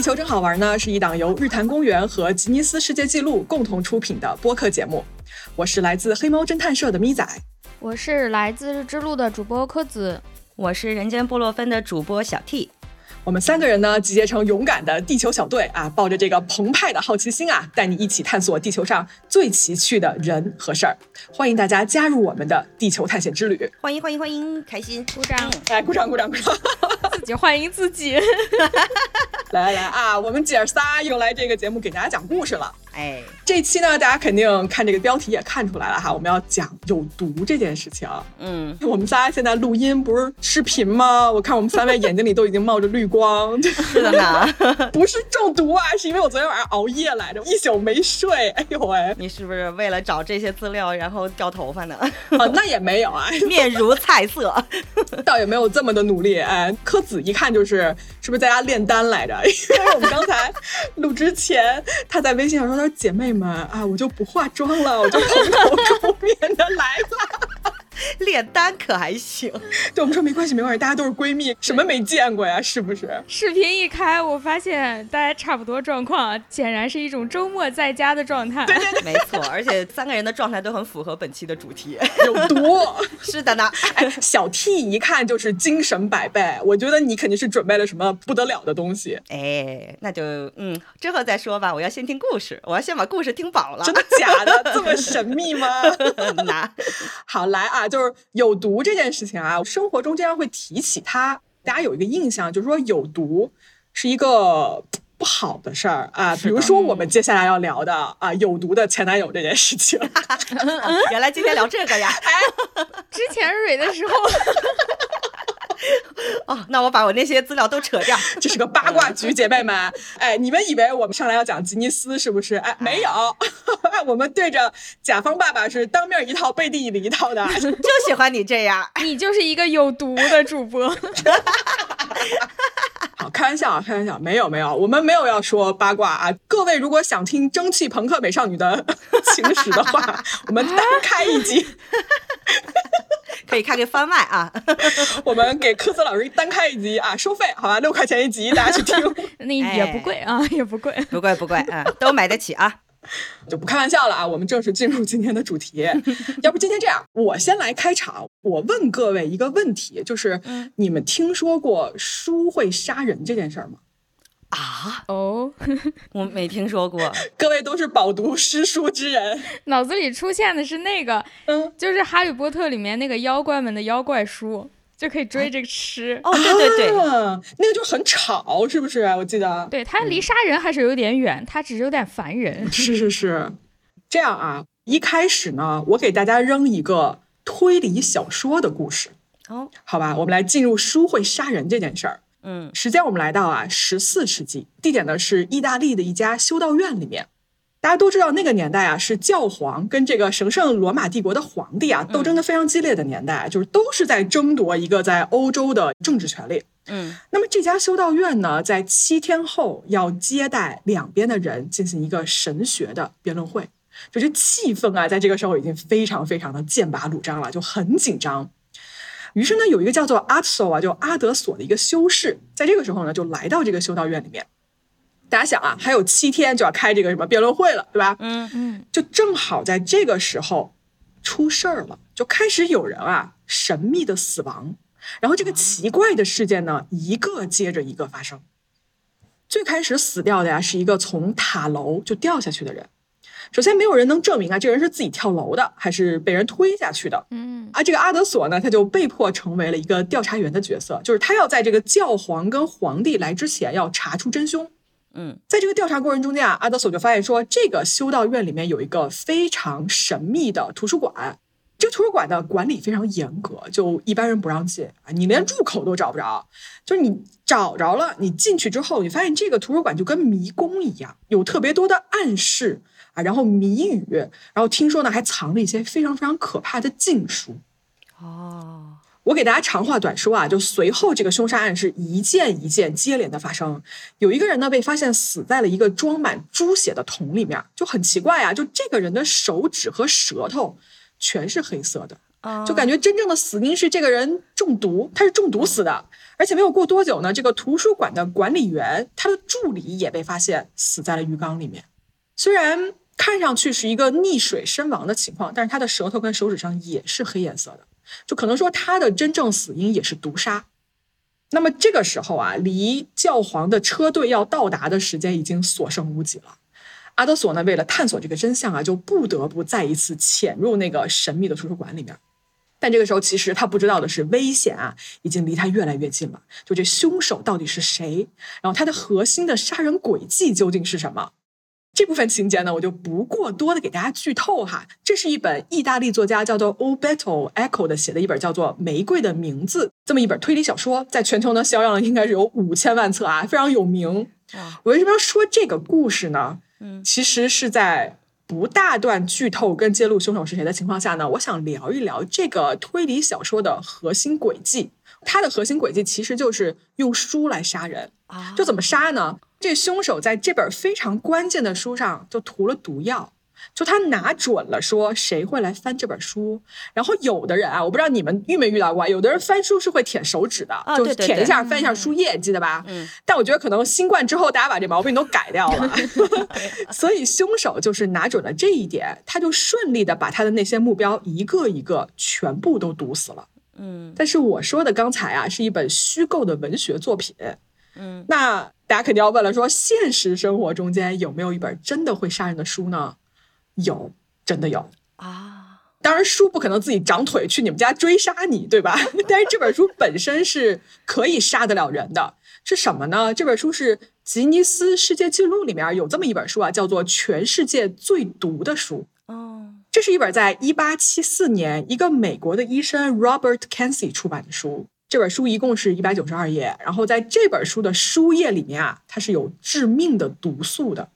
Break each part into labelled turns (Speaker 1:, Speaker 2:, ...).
Speaker 1: 地球真好玩》呢是一档由日坛公园和吉尼斯世界纪录共同出品的播客节目。我是来自黑猫侦探社的咪仔，
Speaker 2: 我是来自日之路的主播柯子，
Speaker 3: 我是人间布洛芬的主播小 T。
Speaker 1: 我们三个人呢，集结成勇敢的地球小队啊，抱着这个澎湃的好奇心啊，带你一起探索地球上最奇趣的人和事儿。欢迎大家加入我们的地球探险之旅！
Speaker 3: 欢迎欢迎欢迎，开心！
Speaker 2: 鼓掌！
Speaker 1: 来，鼓掌鼓掌鼓掌！
Speaker 2: 自己欢迎自己！
Speaker 1: 来来来啊，我们姐儿仨又来这个节目给大家讲故事了。
Speaker 3: 哎，
Speaker 1: 这期呢，大家肯定看这个标题也看出来了哈，我们要讲有毒这件事情。
Speaker 3: 嗯，
Speaker 1: 我们仨现在录音不是视频吗？我看我们三位眼睛里都已经冒着绿光，
Speaker 3: 是的呢，
Speaker 1: 不是中毒啊，是因为我昨天晚上熬夜来着，一宿没睡。哎呦喂，
Speaker 3: 你是不是为了找这些资料然后掉头发呢？
Speaker 1: 啊，那也没有啊，
Speaker 3: 面如菜色，
Speaker 1: 倒也没有这么的努力。哎，柯子一看就是是不是在家炼丹来着？因为我们刚才录之前，他在微信上说。姐妹们啊，我就不化妆了，我就蓬头垢面的来了。
Speaker 3: 炼丹可还行？
Speaker 1: 对我们说没关系，没关系，大家都是闺蜜，什么没见过呀？是不是？
Speaker 2: 视频一开，我发现大家差不多状况，显然是一种周末在家的状态。
Speaker 1: 对对对，
Speaker 3: 没错，而且三个人的状态都很符合本期的主题，
Speaker 1: 有毒。
Speaker 3: 是的呢，
Speaker 1: 哎，小 T 一看就是精神百倍，我觉得你肯定是准备了什么不得了的东西。
Speaker 3: 哎，那就嗯，之后再说吧。我要先听故事，我要先把故事听饱了。
Speaker 1: 真的假的？这么神秘吗？
Speaker 3: 那
Speaker 1: 好，来啊。就是有毒这件事情啊，生活中经常会提起它，大家有一个印象，就是说有毒是一个不好的事儿啊。比如说我们接下来要聊的啊，有毒的前男友这件事情。
Speaker 3: 原来今天聊这个呀？
Speaker 2: 哎，之前蕊的时候。
Speaker 3: 哦，那我把我那些资料都扯掉，
Speaker 1: 这是个八卦局，姐妹们。哎，你们以为我们上来要讲吉尼斯是不是？哎，没有，我们对着甲方爸爸是当面一套，背地里一套的。
Speaker 3: 就喜欢你这样，
Speaker 2: 你就是一个有毒的主播。
Speaker 1: 好，开玩笑啊，开玩笑，没有没有，我们没有要说八卦啊。各位如果想听蒸汽朋克美少女的情史的话，我们单开一集。
Speaker 3: 可以开个番外啊，
Speaker 1: 我们给科斯老师单开一集啊，收费好吧，六块钱一集，大家去听，
Speaker 2: 那也不贵啊，也不贵，
Speaker 3: 不贵不贵啊，都买得起啊，
Speaker 1: 就不开玩笑了啊，我们正式进入今天的主题。要不今天这样，我先来开场，我问各位一个问题，就是你们听说过书会杀人这件事儿吗？
Speaker 3: 啊
Speaker 2: 哦，
Speaker 3: 我没听说过。
Speaker 1: 各位都是饱读诗书之人，
Speaker 2: 脑子里出现的是那个，嗯，就是《哈利波特》里面那个妖怪们的妖怪书，就可以追着吃。
Speaker 3: 哦，对对对，
Speaker 1: 那个就很吵，是不是？我记得，
Speaker 2: 对，它离杀人还是有点远，它只是有点烦人。
Speaker 1: 是是是，这样啊。一开始呢，我给大家扔一个推理小说的故事。
Speaker 3: 哦，
Speaker 1: 好吧，我们来进入书会杀人这件事儿。
Speaker 3: 嗯，
Speaker 1: 时间我们来到啊十四世纪，地点呢是意大利的一家修道院里面。大家都知道那个年代啊是教皇跟这个神圣罗马帝国的皇帝啊斗争的非常激烈的年代，就是都是在争夺一个在欧洲的政治权利。
Speaker 3: 嗯，
Speaker 1: 那么这家修道院呢，在七天后要接待两边的人进行一个神学的辩论会，就是气氛啊，在这个时候已经非常非常的剑拔弩张了，就很紧张。于是呢，有一个叫做阿索啊，就阿德索的一个修士，在这个时候呢，就来到这个修道院里面。大家想啊，还有七天就要开这个什么辩论会了，对吧？
Speaker 3: 嗯嗯，
Speaker 1: 就正好在这个时候出事儿了，就开始有人啊神秘的死亡，然后这个奇怪的事件呢，一个接着一个发生。最开始死掉的呀，是一个从塔楼就掉下去的人。首先，没有人能证明啊，这个人是自己跳楼的，还是被人推下去的。
Speaker 2: 嗯，
Speaker 1: 啊，这个阿德索呢，他就被迫成为了一个调查员的角色，就是他要在这个教皇跟皇帝来之前，要查出真凶。
Speaker 3: 嗯，
Speaker 1: 在这个调查过程中间啊，阿德索就发现说，这个修道院里面有一个非常神秘的图书馆，这个图书馆的管理非常严格，就一般人不让进啊，你连入口都找不着。就是你找着了，你进去之后，你发现这个图书馆就跟迷宫一样，有特别多的暗示。啊，然后谜语，然后听说呢还藏着一些非常非常可怕的禁书。
Speaker 3: 哦，
Speaker 1: 我给大家长话短说啊，就随后这个凶杀案是一件一件接连的发生。有一个人呢被发现死在了一个装满猪血的桶里面，就很奇怪啊，就这个人的手指和舌头全是黑色的。就感觉真正的死因是这个人中毒，他是中毒死的。而且没有过多久呢，这个图书馆的管理员他的助理也被发现死在了浴缸里面。虽然看上去是一个溺水身亡的情况，但是他的舌头跟手指上也是黑颜色的，就可能说他的真正死因也是毒杀。那么这个时候啊，离教皇的车队要到达的时间已经所剩无几了。阿德索呢，为了探索这个真相啊，就不得不再一次潜入那个神秘的图书馆里面。但这个时候，其实他不知道的是，危险啊已经离他越来越近了。就这凶手到底是谁？然后他的核心的杀人轨迹究竟是什么？这部分情节呢，我就不过多的给大家剧透哈。这是一本意大利作家叫做 O Berto Echo 的写的一本叫做《玫瑰的名字》这么一本推理小说，在全球呢销量应该是有五千万册啊，非常有名。我为什么要说这个故事呢？嗯，其实是在。不大段剧透跟揭露凶手是谁的情况下呢，我想聊一聊这个推理小说的核心轨迹。它的核心轨迹其实就是用书来杀人啊，就怎么杀呢？这凶手在这本非常关键的书上就涂了毒药。就他拿准了说谁会来翻这本书，然后有的人啊，我不知道你们遇没遇到过，有的人翻书是会舔手指的，就舔一下翻一下书页，记得吧？嗯。但我觉得可能新冠之后，大家把这毛病都改掉了 所以凶手就是拿准了这一点，他就顺利的把他的那些目标一个一个全部都毒死了。嗯。但是我说的刚才啊，是一本虚构的文学作品。嗯。那大家肯定要问了，说现实生活中间有没有一本真的会杀人的书呢？有，真的有啊！当然，书不可能自己长腿去你们家追杀你，对吧？但是这本书本身是可以杀得了人的。是什么呢？这本书是吉尼斯世界纪录里面有这么一本书啊，叫做《全世界最毒的书》。哦，这是一本在一八七四年一个美国的医生 Robert k e n s y 出版的书。这本书一共是一百九十二页，然后在这本书的书页里面啊，它是有致命的毒素的。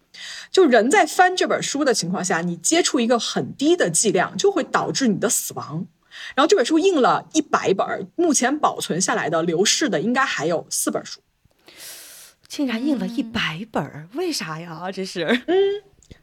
Speaker 1: 就人在翻这本书的情况下，你接触一个很低的剂量，就会导致你的死亡。然后这本书印了一百本，目前保存下来的流逝的应该还有四本书。
Speaker 3: 竟然印了一百本，为啥呀？这是，
Speaker 1: 嗯，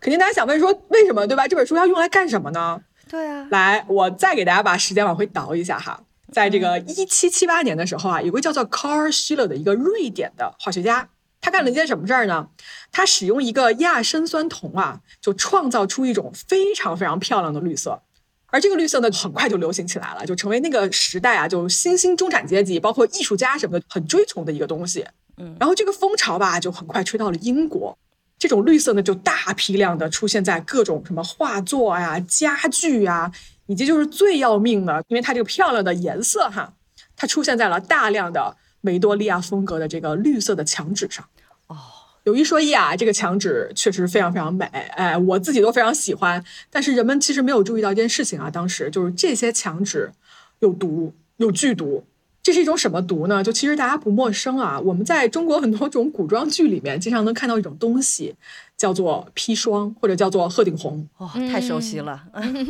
Speaker 1: 肯定大家想问说为什么，对吧？这本书要用来干什么呢？
Speaker 3: 对啊，
Speaker 1: 来，我再给大家把时间往回倒一下哈，在这个一七七八年的时候啊，有个叫做 Carl Schiller 的一个瑞典的化学家。他干了一件什么事儿呢？他使用一个亚砷酸铜啊，就创造出一种非常非常漂亮的绿色，而这个绿色呢，很快就流行起来了，就成为那个时代啊，就新兴中产阶级，包括艺术家什么的，很追崇的一个东西。嗯，然后这个风潮吧，就很快吹到了英国，这种绿色呢，就大批量的出现在各种什么画作呀、家具呀，以及就是最要命的，因为它这个漂亮的颜色哈，它出现在了大量的。维多利亚风格的这个绿色的墙纸上，哦，有一说一啊，这个墙纸确实非常非常美，哎，我自己都非常喜欢。但是人们其实没有注意到一件事情啊，当时就是这些墙纸有毒，有剧毒。这是一种什么毒呢？就其实大家不陌生啊，我们在中国很多种古装剧里面经常能看到一种东西。叫做砒霜，或者叫做鹤顶红，
Speaker 3: 哇，太熟悉了。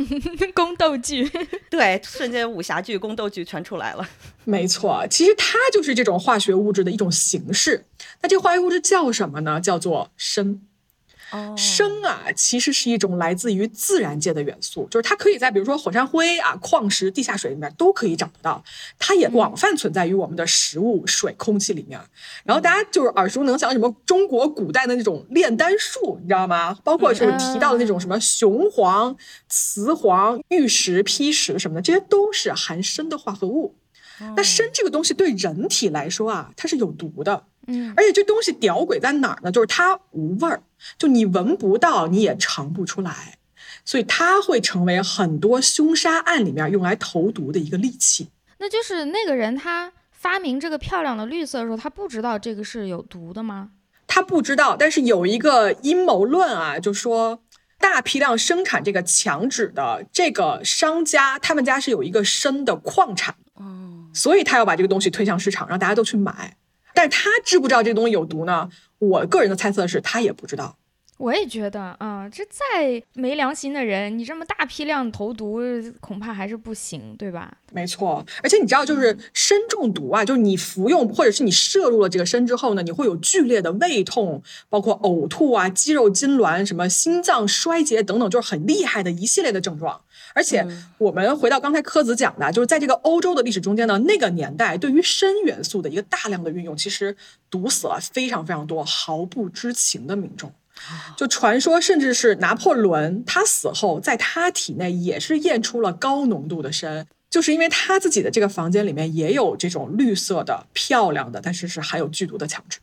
Speaker 2: 宫斗剧，
Speaker 3: 对，瞬间武侠剧、宫斗剧全出来了。
Speaker 1: 没错，其实它就是这种化学物质的一种形式。那这化学物质叫什么呢？叫做砷。砷啊，其实是一种来自于自然界的元素，就是它可以在比如说火山灰啊、矿石、地下水里面都可以找得到。它也广泛存在于我们的食物、水、空气里面。然后大家就是耳熟能详什么中国古代的那种炼丹术，你知道吗？包括就是提到的那种什么雄黄、雌黄、玉石、砒石什么的，这些都是含砷的化合物。那砷这个东西对人体来说啊，它是有毒的。嗯，而且这东西屌鬼在哪儿呢？就是它无味儿，就你闻不到，你也尝不出来，所以它会成为很多凶杀案里面用来投毒的一个利器。
Speaker 2: 那就是那个人他发明这个漂亮的绿色的时候，他不知道这个是有毒的吗？
Speaker 1: 他不知道，但是有一个阴谋论啊，就说大批量生产这个墙纸的这个商家，他们家是有一个深的矿产，哦，所以他要把这个东西推向市场，让大家都去买。但是他知不知道这东西有毒呢？我个人的猜测是他也不知道。
Speaker 2: 我也觉得啊，这再没良心的人，你这么大批量投毒，恐怕还是不行，对吧？
Speaker 1: 没错，而且你知道，就是砷中毒啊，就是你服用或者是你摄入了这个砷之后呢，你会有剧烈的胃痛，包括呕吐啊、肌肉痉挛、什么心脏衰竭等等，就是很厉害的一系列的症状。而且我们回到刚才柯子讲的，就是在这个欧洲的历史中间呢，那个年代对于砷元素的一个大量的运用，其实毒死了非常非常多毫不知情的民众。就传说，甚至是拿破仑，他死后，在他体内也是验出了高浓度的砷，就是因为他自己的这个房间里面也有这种绿色的、漂亮的，但是是含有剧毒的墙纸。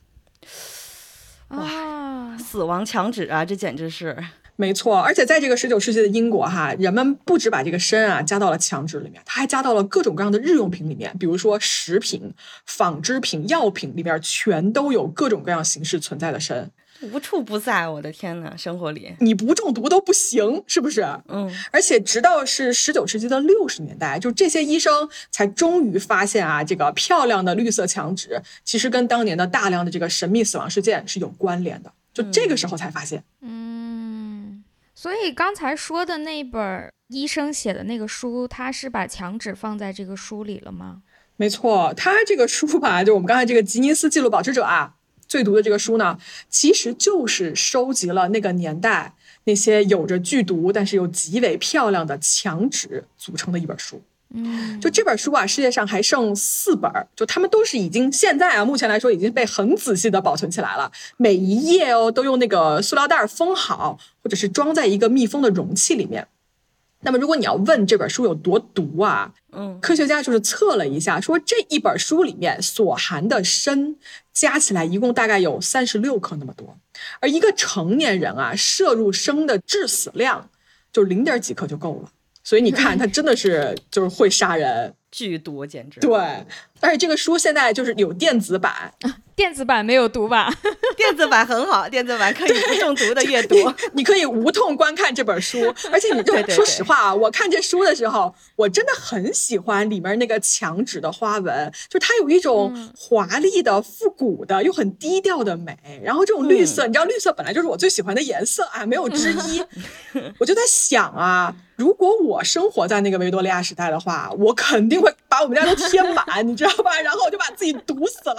Speaker 2: 哇，
Speaker 3: 死亡墙纸啊，这简直是
Speaker 1: 没错。而且在这个十九世纪的英国哈，人们不止把这个砷啊加到了墙纸里面，他还加到了各种各样的日用品里面，比如说食品、纺织品、药品里边全都有各种各样形式存在的砷。
Speaker 3: 无处不在，我的天呐，生活里
Speaker 1: 你不中毒都不行，是不是？
Speaker 3: 嗯，
Speaker 1: 而且直到是十九世纪的六十年代，就这些医生才终于发现啊，这个漂亮的绿色墙纸其实跟当年的大量的这个神秘死亡事件是有关联的。就这个时候才发现。
Speaker 2: 嗯，所以刚才说的那本医生写的那个书，他是把墙纸放在这个书里了吗？
Speaker 1: 没错，他这个书吧，就我们刚才这个吉尼斯纪录保持者啊。最毒的这个书呢，其实就是收集了那个年代那些有着剧毒但是又极为漂亮的墙纸组成的一本书。
Speaker 2: 嗯，
Speaker 1: 就这本书啊，世界上还剩四本，就他们都是已经现在啊，目前来说已经被很仔细的保存起来了，每一页哦都用那个塑料袋封好，或者是装在一个密封的容器里面。那么，如果你要问这本书有多毒啊，
Speaker 3: 嗯，
Speaker 1: 科学家就是测了一下，说这一本书里面所含的砷加起来一共大概有三十六克那么多，而一个成年人啊摄入砷的致死量就零点几克就够了，所以你看，它真的是 就是会杀人。
Speaker 3: 剧毒简直。
Speaker 1: 对，而且这个书现在就是有电子版，
Speaker 2: 电子版没有毒吧？
Speaker 3: 电子版很好，电子版可以不中毒的阅读，
Speaker 1: 你可以无痛观看这本书。而且你就说实话啊，我看这书的时候，我真的很喜欢里面那个墙纸的花纹，就它有一种华丽的、复古的又很低调的美。然后这种绿色，你知道，绿色本来就是我最喜欢的颜色啊，没有之一。我就在想啊。如果我生活在那个维多利亚时代的话，我肯定会把我们家都贴满，你知道吧？然后我就把自己毒死了。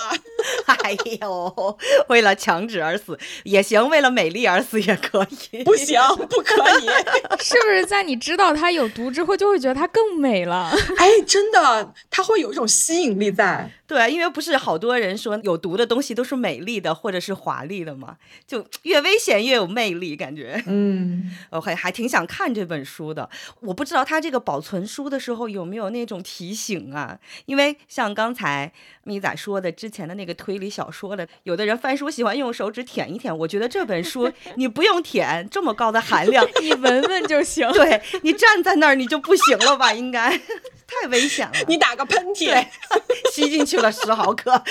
Speaker 3: 哎呦，为了墙纸而死也行，为了美丽而死也可以。
Speaker 1: 不行，不可以。
Speaker 2: 是不是在你知道它有毒之后，就会觉得它更美了？
Speaker 1: 哎，真的，它会有一种吸引力在。
Speaker 3: 对，因为不是好多人说有毒的东西都是美丽的或者是华丽的嘛，就越危险越有魅力，感觉。
Speaker 1: 嗯，
Speaker 3: 我还还挺想看这本书的。我不知道他这个保存书的时候有没有那种提醒啊？因为像刚才咪仔说的，之前的那个推理小说的，有的人翻书喜欢用手指舔一舔。我觉得这本书 你不用舔，这么高的含量，
Speaker 2: 你闻闻就行。
Speaker 3: 对你站在那儿你就不行了吧？应该太危险了。
Speaker 1: 你打个喷嚏，
Speaker 3: 吸进去了十毫克，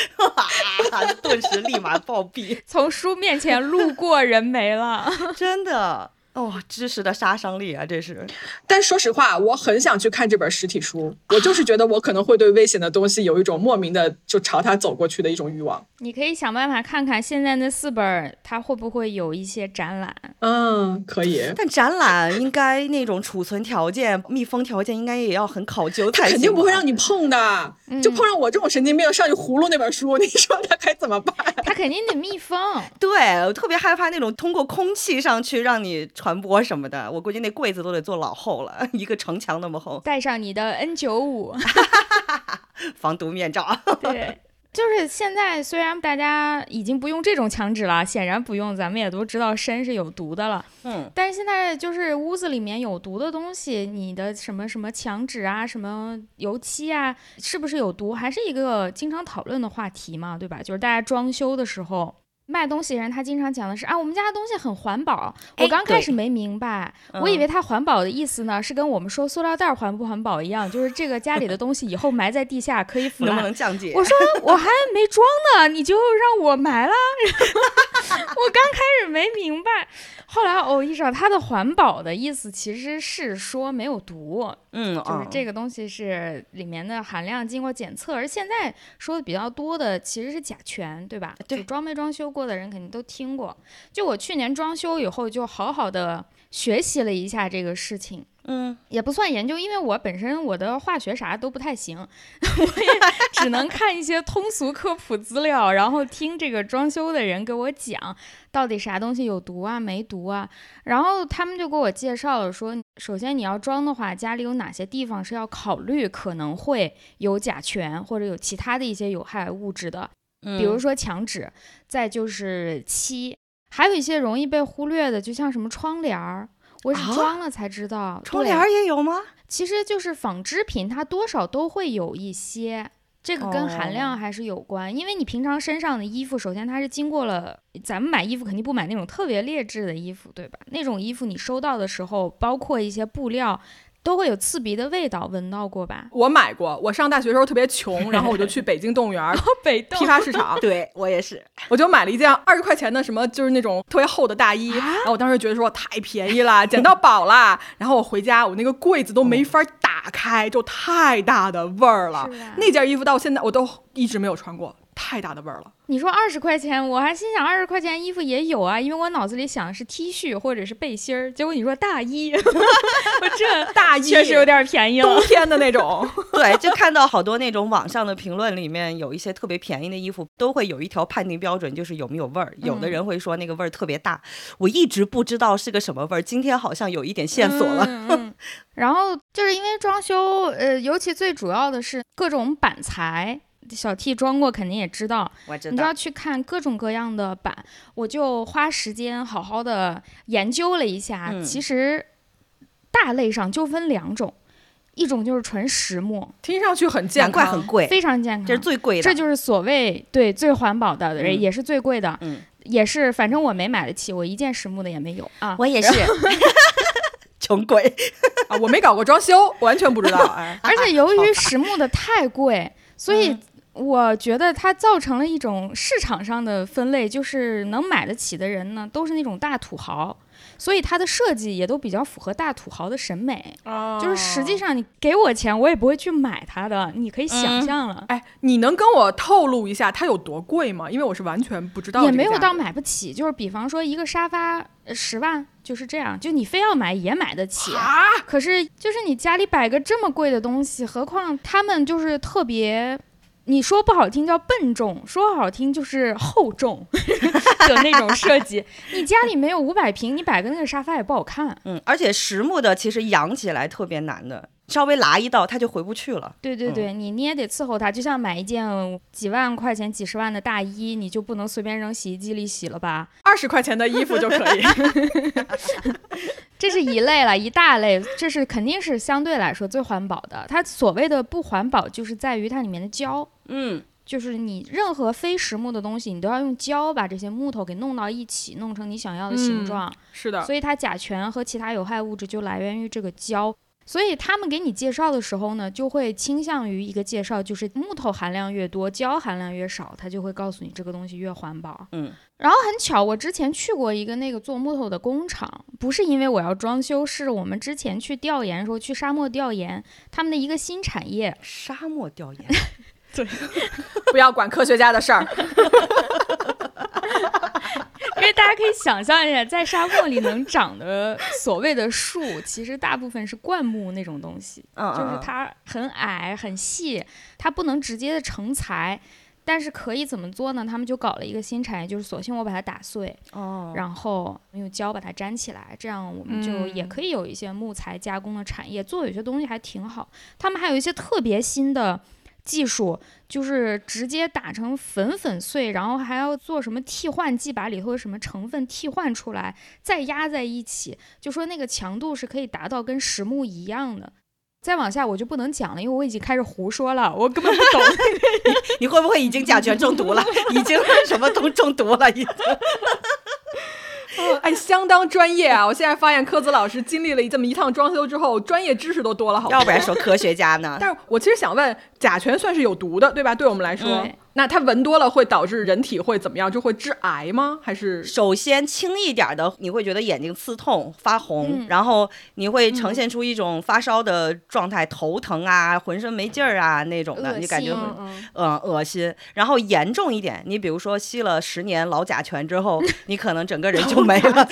Speaker 3: 顿时立马暴毙。
Speaker 2: 从书面前路过，人没了，
Speaker 3: 真的。哦，知识的杀伤力啊，这是。
Speaker 1: 但说实话，我很想去看这本实体书。我就是觉得我可能会对危险的东西有一种莫名的就朝它走过去的一种欲望。
Speaker 2: 你可以想办法看看现在那四本，它会不会有一些展览？
Speaker 1: 嗯，可以。
Speaker 3: 但展览应该那种储存条件、密封条件应该也要很考究才行。
Speaker 1: 肯定不会让你碰的，就碰上我这种神经病上去葫芦那本书，你说他该怎么办？
Speaker 2: 他肯定得密封。
Speaker 3: 对，我特别害怕那种通过空气上去让你传播什么的。我估计那柜子都得做老厚了，一个城墙那么厚。
Speaker 2: 带上你的 N 九五
Speaker 3: 防毒面罩。
Speaker 2: 对。就是现在，虽然大家已经不用这种墙纸了，显然不用，咱们也都知道砷是有毒的了。
Speaker 3: 嗯，
Speaker 2: 但是现在就是屋子里面有毒的东西，你的什么什么墙纸啊，什么油漆啊，是不是有毒，还是一个经常讨论的话题嘛，对吧？就是大家装修的时候。卖东西人他经常讲的是啊，我们家的东西很环保。我刚开始没明白，我以为他环保的意思呢是跟我们说塑料袋环不环保一样，就是这个家里的东西以后埋在地下可以腐烂，
Speaker 3: 能不能降解？
Speaker 2: 我说 我还没装呢，你就让我埋了。我刚开始没明白，后来我意识到，它的环保的意思其实是说没有毒，
Speaker 3: 嗯，
Speaker 2: 就是这
Speaker 3: 个，
Speaker 2: 东西是里面的含量经过检测，而现在说的比较多的其实是甲醛，对吧？
Speaker 3: 对
Speaker 2: 就装没装修过的人肯定都听过。就我去年装修以后，就好好的学习了一下这个事情。
Speaker 3: 嗯，
Speaker 2: 也不算研究，因为我本身我的化学啥都不太行，我也只能看一些通俗科普资料，然后听这个装修的人给我讲到底啥东西有毒啊没毒啊，然后他们就给我介绍了说，首先你要装的话，家里有哪些地方是要考虑可能会有甲醛或者有其他的一些有害物质的，比如
Speaker 3: 嗯。
Speaker 2: 说墙纸，再就是漆，还有一些容易被忽略的，就像什么窗帘儿。我是
Speaker 3: 啊
Speaker 2: 装了才知道，对
Speaker 3: 窗帘儿也有吗？
Speaker 2: 其实就是纺织品，它多少都会有一些，这个跟含
Speaker 3: 哦
Speaker 2: 量还是有关。因为你平常身上的衣服，首先它是经过了，咱们买衣服肯定不买那种特别劣质的衣服，对吧？那种衣服你收到的时候，包括一些布料，都会有刺鼻的味道，闻到过吧？
Speaker 1: 我买过，我上大学的时候特别穷，然后我就去北京动物园儿
Speaker 2: 北
Speaker 1: 批发市场，
Speaker 3: 对我也是，
Speaker 1: 我就买了一件二十块钱的什么，就是那种特别厚的大衣，
Speaker 2: 啊
Speaker 1: 然后我当时觉得说太便宜了，捡到宝啦。然后我回家，我那个柜子都没法打开，就太大的味儿了。那件衣服到现在我都一直没有穿过，太大的味儿了。
Speaker 2: 你说二十块钱，我还心想二十块钱衣服也有啊，因为我脑子里想的是 T 恤或者是背心儿，结果你说大衣，我这
Speaker 1: 大衣
Speaker 2: 确实有点便宜了
Speaker 1: 冬。天的那种，
Speaker 3: 对，就看到好多那种网上的评论里面有一些特别便宜的衣服，都会有一条判定标准，就是有没有味儿。有的
Speaker 2: 嗯
Speaker 3: 人会说那个味儿特别大，我一直不知道是个什么味儿，今天好像有一点线索了。
Speaker 2: 嗯嗯然后就是因为装修，呃，尤其最主要的是各种板材。小 T 装过，肯定也知道，
Speaker 3: 我知
Speaker 2: 你就要去看各种各样的板。我就花时间好好的研究了一下，
Speaker 3: 嗯
Speaker 2: 其实大类上就分两种，一种就是纯实木，
Speaker 1: 听上去很健
Speaker 3: 难
Speaker 1: 康，
Speaker 3: 怪很贵，
Speaker 2: 非常健康，
Speaker 3: 这是最贵的。
Speaker 2: 这就是所谓对最环保的，
Speaker 3: 嗯
Speaker 2: 也是最贵的，
Speaker 3: 嗯，
Speaker 2: 也是反正我没买得起，我一件实木的也没有啊。
Speaker 3: 我也是 穷鬼。
Speaker 1: 啊！我没搞过装修，完全不知道。哎，
Speaker 2: 而且由于实木的太贵，所以
Speaker 3: 嗯
Speaker 2: 我觉得它造成了一种市场上的分类，就是能买得起的人呢，都是那种大土豪。所以它的设计也都比较符合大土豪的审美，就是实际上你给我钱，我也不会去买它的，你可以想
Speaker 3: 嗯
Speaker 2: 象了，
Speaker 1: 哎，你能跟我透露一下它有多贵吗？因为我是完全不知道
Speaker 2: 也没有到买不起，就是比方说一个沙发呃十万，就是这样，就你非要买也买得起，
Speaker 1: 啊，
Speaker 2: 可是就是你家里摆个这么贵的东西，何况他们就是特别，你说不好听叫笨重，说好听就是厚重 的那种设计。你家里没有五百平，你摆个那个沙发也不好看。
Speaker 3: 嗯，而且实木的其实养起来特别难的，稍微拉一道它就回不去了。
Speaker 2: 对对对，你你也得伺候它，就像买一件几万块钱、几十万的大衣，你就不能随便扔洗衣机里洗了吧？
Speaker 1: 二十块钱的衣服就可以。
Speaker 2: 这是一类了，一大类，这是肯定是相对来说最环保的。它所谓的不环保，就是在于它里面的胶。
Speaker 3: 嗯，
Speaker 2: 就是你任何非实木的东西，你都要用胶把这些木头给弄到一起，弄成你想要的形
Speaker 1: 嗯
Speaker 2: 状。
Speaker 1: 是的，
Speaker 2: 所以它甲醛和其他有害物质就来源于这个胶。所以他们给你介绍的时候呢，就会倾向于一个介绍，就是木头含量越多，胶含量越少，他就会告诉你这个东西越环保。
Speaker 3: 嗯，
Speaker 2: 然后很巧，我之前去过一个那个做木头的工厂，不是因为我要装修，是我们之前去调研的时候去沙漠调研，他们的一个新产业，
Speaker 3: 沙漠调研，对
Speaker 1: 不要管科学家的事儿。
Speaker 2: 大家可以想象一下，在沙漠里能长的所谓的树，其实大部分是灌木那种东西，
Speaker 3: 嗯
Speaker 2: 就是
Speaker 3: 嗯
Speaker 2: 它很矮很细，它不能直接的成材。但是可以怎么做呢？他们就搞了一个新产业，就是索性我把它打碎，
Speaker 3: 哦，
Speaker 2: 然后用胶把它粘起来，这样我们就也
Speaker 1: 嗯
Speaker 2: 可以有一些木材加工的产业，做有些东西还挺好。他们还有一些特别新的技术，就是直接打成粉粉碎，然后还要做什么替换剂，把里头的什么成分替换出来，再压在一起，就说那个强度是可以达到跟实木一样的。再往下我就不能讲了，因为我已经开始胡说了，我根本不懂。
Speaker 3: 你会不会已经甲醛中毒了？已经什么都中毒了？已经。
Speaker 1: 哎，相当专业啊！我现在发现科子老师经历了这么一趟装修之后，专业知识都多了好多。
Speaker 3: 要不然说科学家呢？
Speaker 1: 但是我其实想问，甲醛算是有毒的，对吧？对我们来说
Speaker 2: 对，
Speaker 1: 那它闻多了会导致人体会怎么样？就会致癌吗？还是
Speaker 3: 首先轻一点的，你会觉得眼睛刺痛、发红，
Speaker 2: 嗯
Speaker 3: 然后你会呈现出一种发烧的状态，头疼啊，浑身没劲儿啊那种的，你感觉会
Speaker 2: 心
Speaker 1: 嗯
Speaker 3: 嗯恶心。然后严重一点，你比如说吸了十年老甲醛之后，你可能整个人就没了。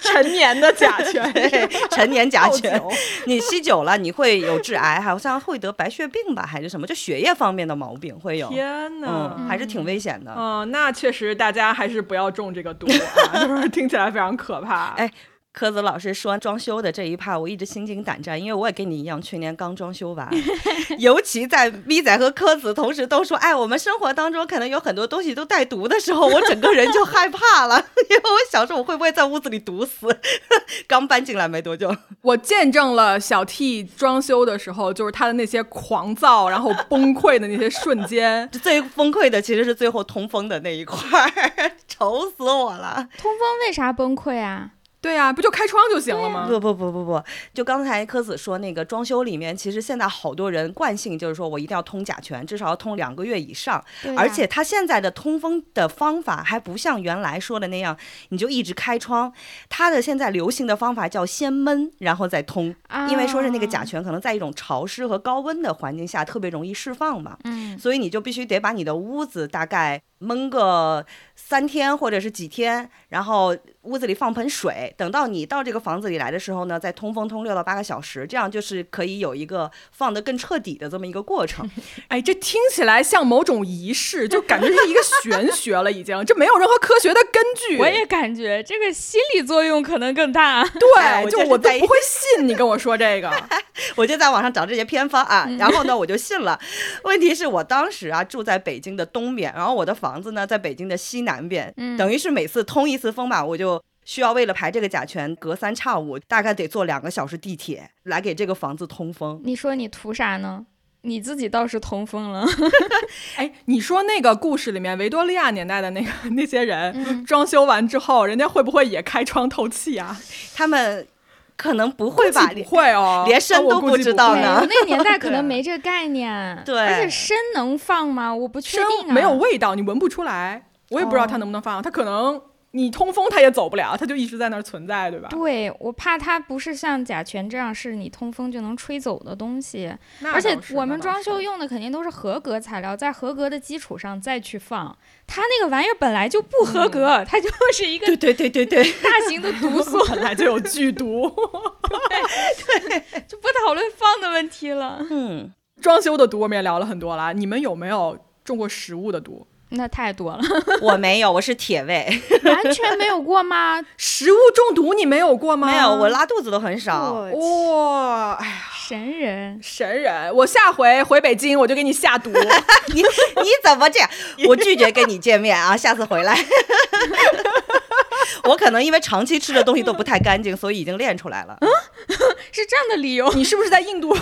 Speaker 1: 陈年的甲醛？
Speaker 3: 陈年甲醛，你吸久了你会有致癌，好像会得白血病吧，还是什么？就血液方面的毛病会有。
Speaker 1: 天哪！
Speaker 3: 嗯，还是挺危险的。
Speaker 1: 嗯，那确实，大家还是不要中这个毒啊，就是听起来非常可怕。
Speaker 3: 哎柯子老师说装修的这一趴，我一直心惊胆战，因为我也跟你一样，去年刚装修完。尤其在咪仔和柯子同时都说，哎，我们生活当中可能有很多东西都带毒的时候，我整个人就害怕了，因为我想说我会不会在屋子里毒死。刚搬进来没多久，
Speaker 1: 我见证了小 T 装修的时候，就是他的那些狂躁，然后崩溃的那些瞬间。
Speaker 3: 最崩溃的其实是最后通风的那一块儿，愁死我了。
Speaker 2: 通风为啥崩溃啊？
Speaker 1: 对呀、不就开窗就行了吗？
Speaker 3: 不不不不不，就刚才柯子说那个装修里面，其实现在好多人惯性就是说我一定要通甲醛，至少要通两个月以上。
Speaker 2: 对
Speaker 3: 而且它现在的通风的方法还不像原来说的那样，你就一直开窗。它的现在流行的方法叫先闷，然后再通，因为说是那个甲
Speaker 2: 啊
Speaker 3: 醛可能在一种潮湿和高温的环境下特别容易释放嘛。
Speaker 2: 嗯，
Speaker 3: 所以你就必须得把你的屋子大概闷个三天或者是几天，然后屋子里放盆水，等到你到这个房子里来的时候呢，再通风通六到八个小时，这样就是可以有一个放得更彻底的这么一个过程。
Speaker 1: 哎，这听起来像某种仪式，就感觉是一个玄学了，已经，这没有任何科学的根据。
Speaker 2: 我也感觉这个心理作用可能更大。
Speaker 3: 哎
Speaker 1: 对，
Speaker 3: 就
Speaker 1: 我都不会信你跟我说这个。
Speaker 3: 我就在网上找这些偏方啊，然后呢我就信了。问题是我当时啊住在北京的东边，然后我的房子呢在北京的西南边，
Speaker 2: 嗯
Speaker 3: 等于是每次通一次风吧，我就。需要为了排这个甲醛，隔三差五大概得坐两个小时地铁来给这个房子通风。
Speaker 2: 你说你图啥呢？你自己倒是通风了。
Speaker 1: 哎，你说那个故事里面维多利亚年代的那个 那些人、
Speaker 2: 嗯
Speaker 1: 装修完之后，人家会不会也开窗透气啊？
Speaker 3: 他们可能不会吧
Speaker 1: 不会哦，
Speaker 3: 连声
Speaker 1: 啊我
Speaker 3: 都不知道呢
Speaker 2: 对，那个年代可能 没这个概念。
Speaker 3: 对
Speaker 2: 而且参能放吗？我不确定啊。
Speaker 1: 没有味道，你闻不出来。我也不知道它
Speaker 2: 哦
Speaker 1: 能不能放，它可能你通风它也走不了，它就一直在那儿存在，对吧？
Speaker 2: 对，我怕它不是像甲醛这样，是你通风就能吹走的东西。而且我们装修。用的肯定都是合格材料，在合格的基础上再去放。它那个玩意儿本来就不合格，它就是一个
Speaker 3: 对对对对对，
Speaker 2: 大型的毒素，
Speaker 1: 本来就有剧毒，对，对
Speaker 2: 就不讨论放的问题了。
Speaker 3: 嗯，
Speaker 1: 装修的毒我们也聊了很多了。你们有没有中过食物的毒？
Speaker 2: 那太多了，
Speaker 3: 我没有，我是铁胃，
Speaker 2: 完全没有过吗？
Speaker 1: 食物中毒你没有过吗？
Speaker 3: 没有，我拉肚子都很少。
Speaker 1: 哇，哎呀，
Speaker 2: 神人，
Speaker 1: 神人！我下回回北京我就给你下毒。
Speaker 3: 你你怎么这样？我拒绝跟你见面啊！下次回来。我可能因为长期吃的东西都不太干净，所以已经练出来了。
Speaker 2: 嗯 是这样的理由。
Speaker 1: 你是不是在印度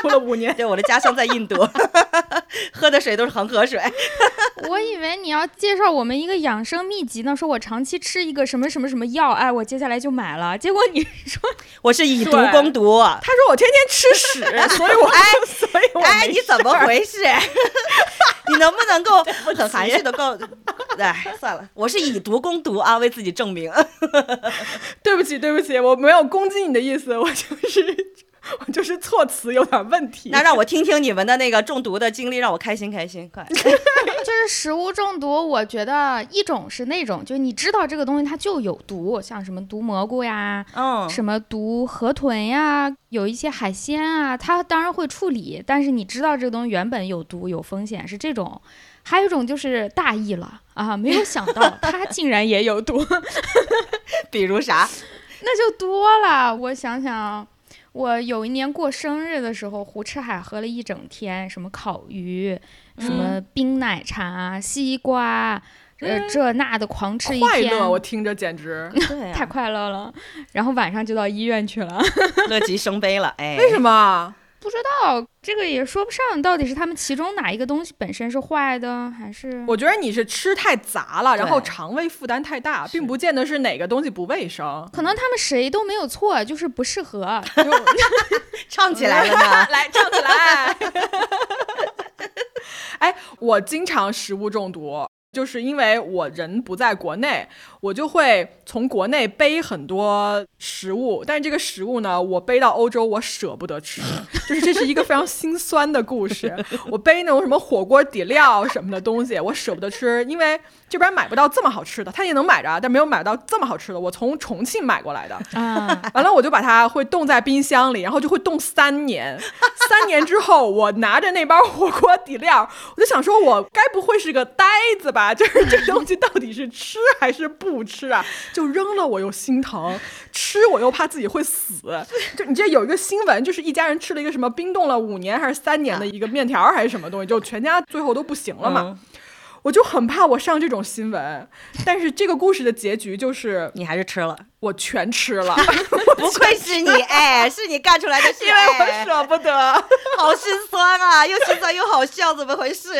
Speaker 1: 住了五年？
Speaker 3: 对，我的家乡在印度，喝的水都是恒河水。
Speaker 2: 我以为你要介绍我们一个养生秘籍呢，说我长期吃一个什么什么什么药，哎，我接下来就买了。结果你说
Speaker 3: 我是以毒攻毒。
Speaker 1: 他说我天天吃屎，所以我所以我
Speaker 3: 哎，你怎么回事？你能不能够很含蓄的够？哎，算了，我是以毒攻毒啊，为自己证明。
Speaker 1: 对不起，对不起，我没有攻击你的意思，我就是我就是措辞有点问题。
Speaker 3: 那让我听听你们的那个中毒的经历，让我开心开心，快！
Speaker 2: 就是食物中毒，我觉得一种是那种，就你知道这个东西它就有毒，像什么毒蘑菇呀，
Speaker 3: 嗯，
Speaker 2: 什么毒河豚呀，有一些海鲜啊，它当然会处理，但是你知道这个东西原本有毒有风险，是这种。还有一种就是大意了啊，没有想到 他竟然也有毒，
Speaker 3: 比如啥？
Speaker 2: 那就多了。我想想，我有一年过生日的时候，胡吃海喝了一整天，什么烤鱼，什么冰奶茶、西瓜，呃，这那的狂吃一天，
Speaker 1: 快乐，我听着简直。
Speaker 3: 对
Speaker 2: 太快乐了。然后晚上就到医院去了。
Speaker 3: 乐极生悲了，哎，
Speaker 1: 为什么？
Speaker 2: 不知道这个也说不上，到底是他们其中哪一个东西本身是坏的，还是
Speaker 1: 我觉得你是吃太杂了，然后肠胃负担太大，并不见得是哪个东西不卫生。
Speaker 2: 可能他们谁都没有错，就是不适合。就
Speaker 3: 唱起来了呢。
Speaker 1: 来唱起来。哎，我经常食物中毒。就是因为我人不在国内，我就会从国内背很多食物，但是这个食物呢，我背到欧洲我舍不得吃，就是这是一个非常心酸的故事。我背那种什么火锅底料什么的东西，我舍不得吃，因为这边买不到这么好吃的，他也能买着，但没有买到这么好吃的。我从重庆买过来的，
Speaker 2: 啊，
Speaker 1: 完了我就把它会冻在冰箱里，然后就会冻三年。三年之后，我拿着那包火锅底料，我就想说，我该不会是个呆子吧？啊，就是这东西到底是吃还是不吃啊？就扔了我又心疼，吃我又怕自己会死。就你这有一个新闻，就是一家人吃了一个什么冰冻了五年还是三年的一个面条还是什么东西，就全家最后都不行了嘛。我就很怕我上这种新闻，但是这个故事的结局就是
Speaker 3: 你还是吃了，
Speaker 1: 我全吃了。
Speaker 3: 不愧是你，哎，是你干出来的事，
Speaker 1: 因为我舍不得，
Speaker 3: 好心酸啊，又心酸又好笑，怎么回事？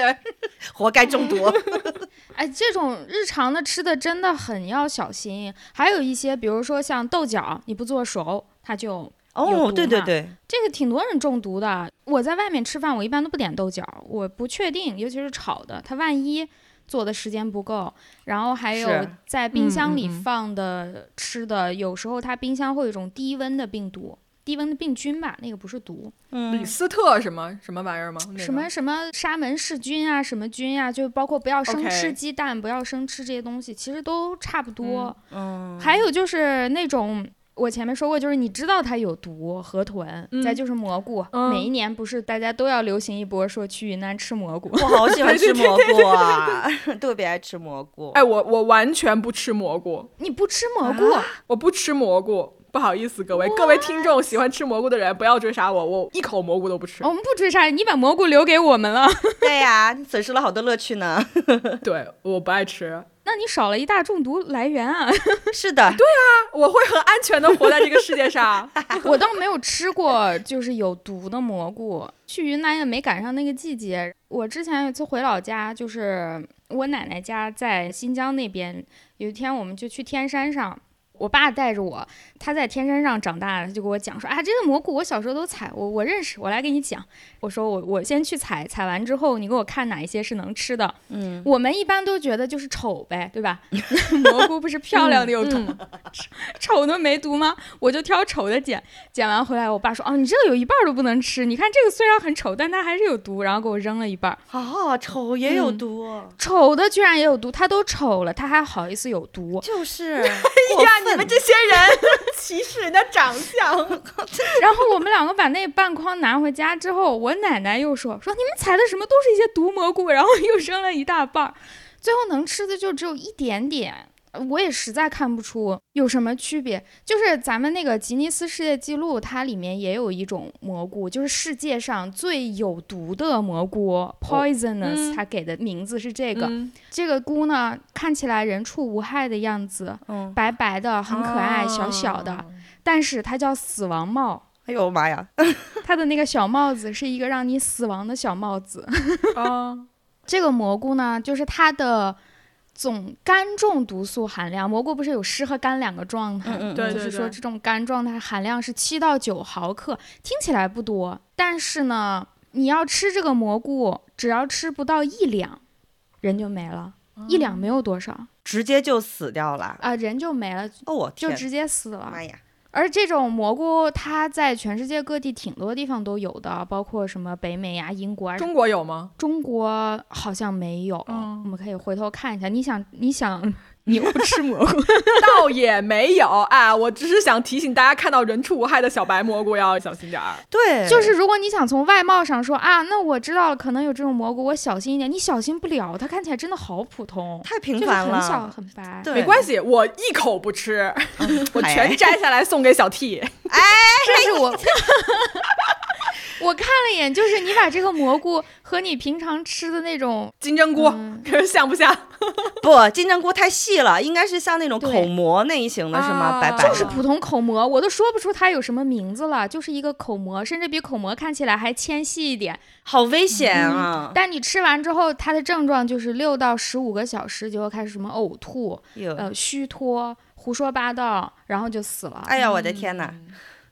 Speaker 3: 活该中毒。
Speaker 2: 哎，这种日常的吃的真的很要小心。还有一些，比如说像豆角，你不做熟，它就
Speaker 3: 哦，对对对，
Speaker 2: 这个挺多人中毒的。我在外面吃饭，我一般都不点豆角，我不确定，尤其是炒的，它万一做的时间不够，然后还有在冰箱里放的吃的，有时候它冰箱会有一种低温的病毒。低温的病菌吧，那个不是毒，
Speaker 1: 李斯特什么什么玩意儿吗？
Speaker 2: 什么什么沙门氏菌啊，什么菌啊，就包括不要生吃鸡蛋，不要生吃这些东西，其实都差不多。
Speaker 3: 嗯，
Speaker 2: 还有就是那种我前面说过，就是你知道它有毒，河豚，再就是蘑菇。每一年不是大家都要流行一波说去云南吃蘑菇，
Speaker 3: 我好喜欢吃蘑菇啊，特别爱吃蘑菇。
Speaker 1: 哎，我我完全不吃蘑菇，
Speaker 2: 你不吃蘑菇？
Speaker 1: 我不吃蘑菇。不好意思，各位各位听众，喜欢吃蘑菇的人不要追杀我，我一口蘑菇都不吃。
Speaker 2: 我们不追杀你，把蘑菇留给我们了。
Speaker 3: 对呀，你损失了好多乐趣呢。
Speaker 1: 对，我不爱吃。
Speaker 2: 那你少了一大中毒来源啊。
Speaker 3: 是的，
Speaker 1: 对啊，我会很安全的活在这个世界上。
Speaker 2: 我倒没有吃过就是有毒的蘑菇，去云南也没赶上那个季节。我之前有一次回老家，就是我奶奶家在新疆那边，有一天我们就去天山上。我爸带着我，他在天山上长大的，他就给我讲说啊，这个蘑菇我小时候都采，我我认识，我来给你讲。我说我我先去采，采完之后你给我看哪一些是能吃的。
Speaker 3: 嗯，
Speaker 2: 我们一般都觉得就是丑呗，对吧？蘑菇不是漂亮的有毒 吗，丑的没毒吗？我就挑丑的捡，捡完回来，我爸说啊，你这个有一半都不能吃，你看这个虽然很丑，但它还是有毒，然后给我扔了一半。
Speaker 3: 啊，丑也有毒，
Speaker 2: 丑的居然也有毒，它都丑了，它还好意思有毒？
Speaker 3: 就是，
Speaker 1: 哎呀，你们这些人歧视人家长相。
Speaker 2: 然后我们两个把那半筐拿回家之后，我奶奶又说说你们采的什么都是一些毒蘑菇，然后又扔了一大半儿，最后能吃的就只有一点点。我也实在看不出有什么区别，就是咱们那个吉尼斯世界纪录，它里面也有一种蘑菇，就是世界上最有毒的蘑菇，poisonous，它给的名字是这个。这个菇呢，看起来人畜无害的样子，白白的，很可爱，小小的，但是它叫死亡帽。
Speaker 3: 哎呦妈呀，
Speaker 2: 它的那个小帽子是一个让你死亡的小帽子。
Speaker 1: 啊，
Speaker 2: 这个蘑菇呢，就是它的。总肝中毒素含量，蘑菇不是有湿和干两个状态？
Speaker 3: 嗯
Speaker 1: 对
Speaker 2: 就是说这种干状态含量是七到九毫克，听起来不多，但是呢，你要吃这个蘑菇，只要吃不到一两，人就没了，一两没有多少，
Speaker 3: 直接就死掉了
Speaker 2: 啊，人就没了，
Speaker 3: 哦，我
Speaker 2: 就直接死了，
Speaker 3: 妈呀！
Speaker 2: 而这种蘑菇，它在全世界各地挺多地方都有的，包括什么北美呀、英国啊。
Speaker 1: 中国有吗？
Speaker 2: 中国好像没有，我们可以回头看一下。你想，你想。你又不吃蘑菇，
Speaker 1: 倒也没有啊，我只是想提醒大家，看到人畜无害的小白蘑菇要小心点儿。
Speaker 3: 对，
Speaker 2: 就是如果你想从外貌上说啊，那我知道了，可能有这种蘑菇，我小心一点。你小心不了，它看起来真的好普通，
Speaker 3: 太平凡
Speaker 2: 了，很小很白。
Speaker 3: 对，
Speaker 1: 没关系，我一口不吃，我全摘下来送给小 T。
Speaker 3: 哎，
Speaker 2: 这是我。我看了一眼，就是你把这个蘑菇和你平常吃的那种
Speaker 1: 金针菇，像不像？
Speaker 3: 不，金针菇太细了，应该是像那种口蘑那一型的，是吗？白白
Speaker 2: 就是普通口蘑，我都说不出它有什么名字了，就是一个口蘑，甚至比口蘑看起来还纤细一点，
Speaker 3: 好危险啊！
Speaker 2: 但你吃完之后，它的症状就是六到十五个小时就会开始什么呕吐、呃虚脱、胡说八道，然后就死了。
Speaker 3: 哎呀，我的天哪！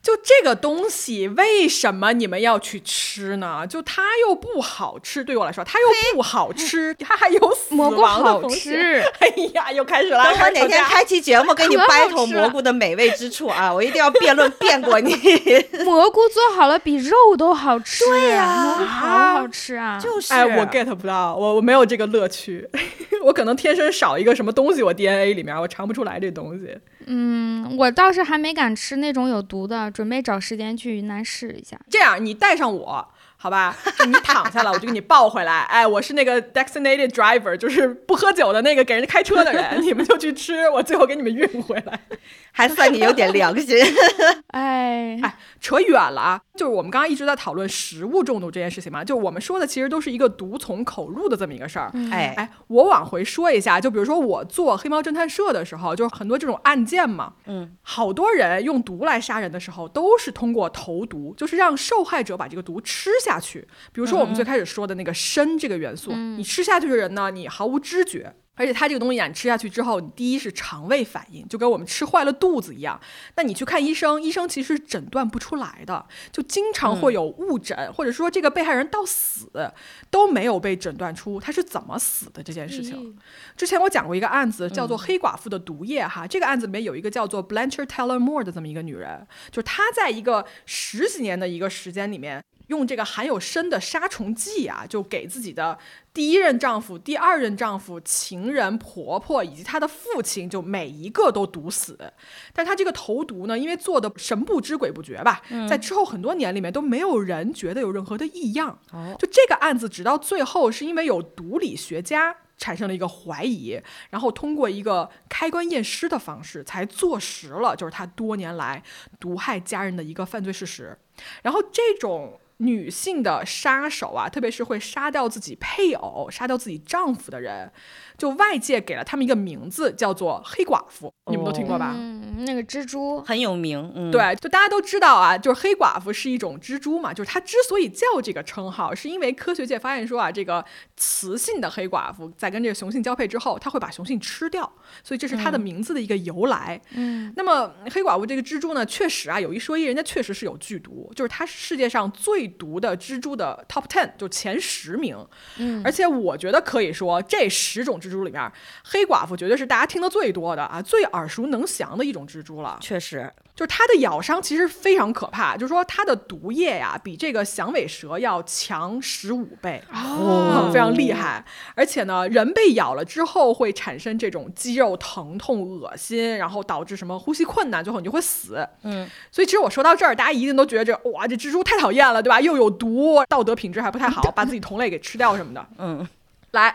Speaker 1: 就这个东西，为什么你们要去吃呢？就它又不好吃，对我来说，它又不好吃，它还有 死
Speaker 2: 蘑菇
Speaker 1: 亡的
Speaker 2: 好
Speaker 1: 风险。
Speaker 2: 吃，
Speaker 1: 哎呀，又开始了。
Speaker 3: 等我哪天
Speaker 1: 开
Speaker 3: 期节目跟你 battle 蘑菇的美味之处啊，我一定要辩论辩过你。
Speaker 2: 蘑菇做好了比肉都好吃。
Speaker 3: 对呀
Speaker 2: 蘑菇好好吃啊！
Speaker 3: 就是，
Speaker 1: 哎，我 get 不到，我我没有这个乐趣，我可能天生少一个什么东西，我 DNA 里面我尝不出来这东西。
Speaker 2: 嗯，我倒是还没敢吃那种有毒的，准备找时间去云南试一下。
Speaker 1: 这样，你带上我，好吧？就你躺下了，我就给你抱回来。哎，我是那个 designated driver，就是不喝酒的那个给人家开车的人，你们就去吃，我最后给你们运回来。
Speaker 3: 还算你有点良心。
Speaker 2: 哎，
Speaker 1: 哎，扯远了啊！就是我们刚刚一直在讨论食物中毒这件事情嘛，就我们说的其实都是一个毒从口入的这么一个事儿。
Speaker 3: 哎，
Speaker 1: 哎，我往回说一下，就比如说我做黑猫侦探社的时候，就是很多这种案件嘛，
Speaker 3: 嗯，
Speaker 1: 好多人用毒来杀人的时候，都是通过投毒，就是让受害者把这个毒吃下去。比如说我们最开始说的那个砷这个元素，你吃下去的人呢，你毫无知觉。而且它这个东西啊，你吃下去之后，你第一是肠胃反应，就跟我们吃坏了肚子一样。那你去看医生，医生其实诊断不出来的，就经常会有误诊，或者说这个被害人到死都没有被诊断出他是怎么死的这件事情。之前我讲过一个案子，叫做黑寡妇的毒液哈。这个案子里面有一个叫做 Blanchard Taylor Moore 的这么一个女人，就是她在一个十几年的一个时间里面，用这个含有砷的杀虫剂啊，就给自己的第一任丈夫、第二任丈夫、情人、婆婆以及她的父亲，就每一个都毒死。但她这个投毒呢，因为做的神不知鬼不觉吧，在之后很多年里面都没有人觉得有任何的异样。
Speaker 3: 哦
Speaker 1: 就这个案子，直到最后是因为有毒理学家产生了一个怀疑，然后通过一个开棺验尸的方式，才坐实了就是他多年来毒害家人的一个犯罪事实。然后这种女性的杀手啊，特别是会杀掉自己配偶、杀掉自己丈夫的人，就外界给了他们一个名字，叫做黑寡妇。你们都听过吧？
Speaker 2: 嗯，那个蜘蛛，
Speaker 3: 很有名。嗯，，
Speaker 1: 对，就大家都知道啊，就是黑寡妇是一种蜘蛛嘛，就是它之所以叫这个称号，是因为科学界发现说啊，这个雌性的黑寡妇在跟这个雄性交配之后，它会把雄性吃掉，所以这是它的名字的一个由来。
Speaker 2: 嗯，
Speaker 1: 那么黑寡妇这个蜘蛛呢，确实啊，有一说一，人家确实是有剧毒，就是它是世界上最毒的蜘蛛的 top ten，就前十名。
Speaker 2: 嗯，
Speaker 1: 而且我觉得可以说，这十种蜘蛛里面，黑寡妇绝对是大家听得最多的啊，最耳熟能详的一种蜘蛛了。
Speaker 3: 确实，
Speaker 1: 就是它的咬伤其实非常可怕，就是说它的毒液呀，比这个响尾蛇要强十五倍。
Speaker 2: 哦
Speaker 1: 非常厉害，而且呢，人被咬了之后会产生这种肌肉疼痛、恶心，然后导致什么呼吸困难，最后你就会死。
Speaker 3: 嗯，
Speaker 1: 所以其实我说到这儿，大家一定都觉得这哇，这蜘蛛太讨厌了，对吧？又有毒，道德品质还不太好，把自己同类给吃掉什么的。
Speaker 3: 嗯，
Speaker 1: 来，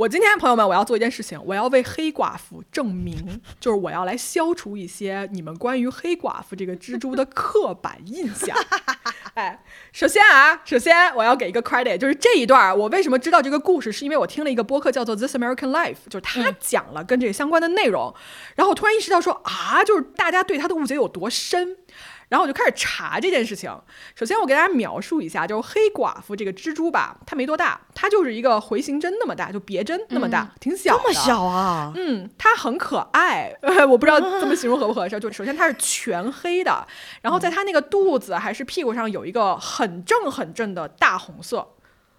Speaker 1: 我今天朋友们，我要做一件事情，我要为黑寡妇证明，就是我要来消除一些你们关于黑寡妇这个蜘蛛的刻板印象。哎，首先啊，首先我要给一个 credit，就是这一段儿我为什么知道这个故事，是因为我听了一个播客叫做《This American Life》，就是他讲了跟这个相关的内容，然后我突然意识到说啊，就是大家对他的误解有多深。然后我就开始查这件事情。首先，我给大家描述一下，就是黑寡妇这个蜘蛛吧，它没多大，它就是一个回形针那么大，就别针那么大，挺小的。
Speaker 3: 这么小啊？
Speaker 1: 嗯，它很可爱，我不知道 这么形容合不合适。就首先它是全黑的，然后在它那个肚子还是屁股上有一个很正很正的大红色。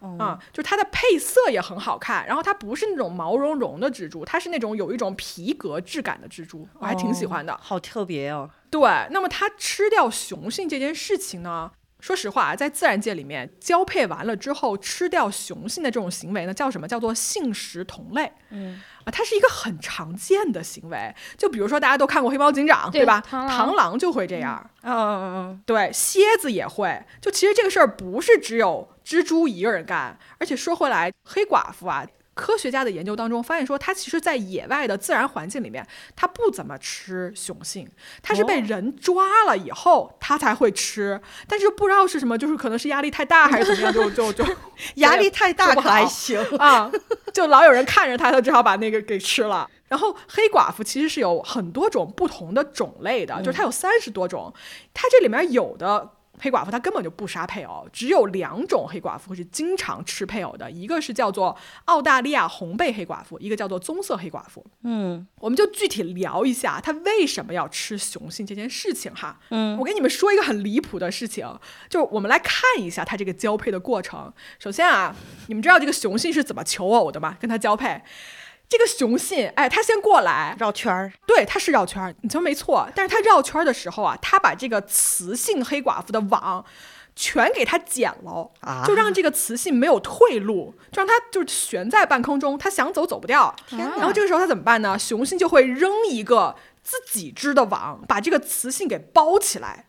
Speaker 1: 啊、就是它的配色也很好看，然后它不是那种毛茸茸的蜘蛛，它是那种有一种皮革质感的蜘蛛，我还挺喜欢的。
Speaker 3: 好特别哦。
Speaker 1: 对，那么它吃掉雄性这件事情呢？说实话，在自然界里面，交配完了之后吃掉雄性的这种行为呢，叫什么？叫做性食同类。
Speaker 3: 嗯
Speaker 1: 啊，它是一个很常见的行为。就比如说，大家都看过《黑猫警长》，
Speaker 2: 对
Speaker 1: 吧？
Speaker 2: 螳螂
Speaker 1: 螳螂就会这样。
Speaker 3: 嗯嗯嗯
Speaker 1: 对，蝎子也会。就其实这个事儿不是只有蜘蛛一个人干，而且说回来，黑寡妇啊。科学家的研究当中发现说，它其实，在野外的自然环境里面，它不怎么吃雄性，它是被
Speaker 3: 哦
Speaker 1: 人抓了以后，它才会吃。但是不知道是什么，就是可能是压力太大还是怎么样，就 就就
Speaker 3: 压力太大
Speaker 1: 做不
Speaker 3: 可还行。
Speaker 1: 啊，就老有人看着它，它只好把那个给吃了。然后黑寡妇其实是有很多种不同的种类的，就是它有三十多种，它这里面有的。黑寡妇她根本就不杀配偶，只有两种黑寡妇是经常吃配偶的，一个是叫做澳大利亚红背黑寡妇，一个叫做棕色黑寡妇。
Speaker 3: 嗯
Speaker 1: 我们就具体聊一下她为什么要吃雄性这件事情哈。
Speaker 3: 嗯
Speaker 1: 我给你们说一个很离谱的事情，就是我们来看一下它这个交配的过程。首先啊，你们知道这个雄性是怎么求偶的吗？跟它交配，这个雄性，哎，他先过来，
Speaker 3: 绕圈儿，
Speaker 1: 对，他是绕圈儿，你说没错。但是他绕圈儿的时候啊，他把这个雌性黑寡妇的网全给它剪了，
Speaker 3: 啊
Speaker 1: 就让这个雌性没有退路，就让它就是悬在半空中，它想走走不掉。然后这个时候它怎么办呢？雄性就会扔一个自己织的网，把这个雌性给包起来，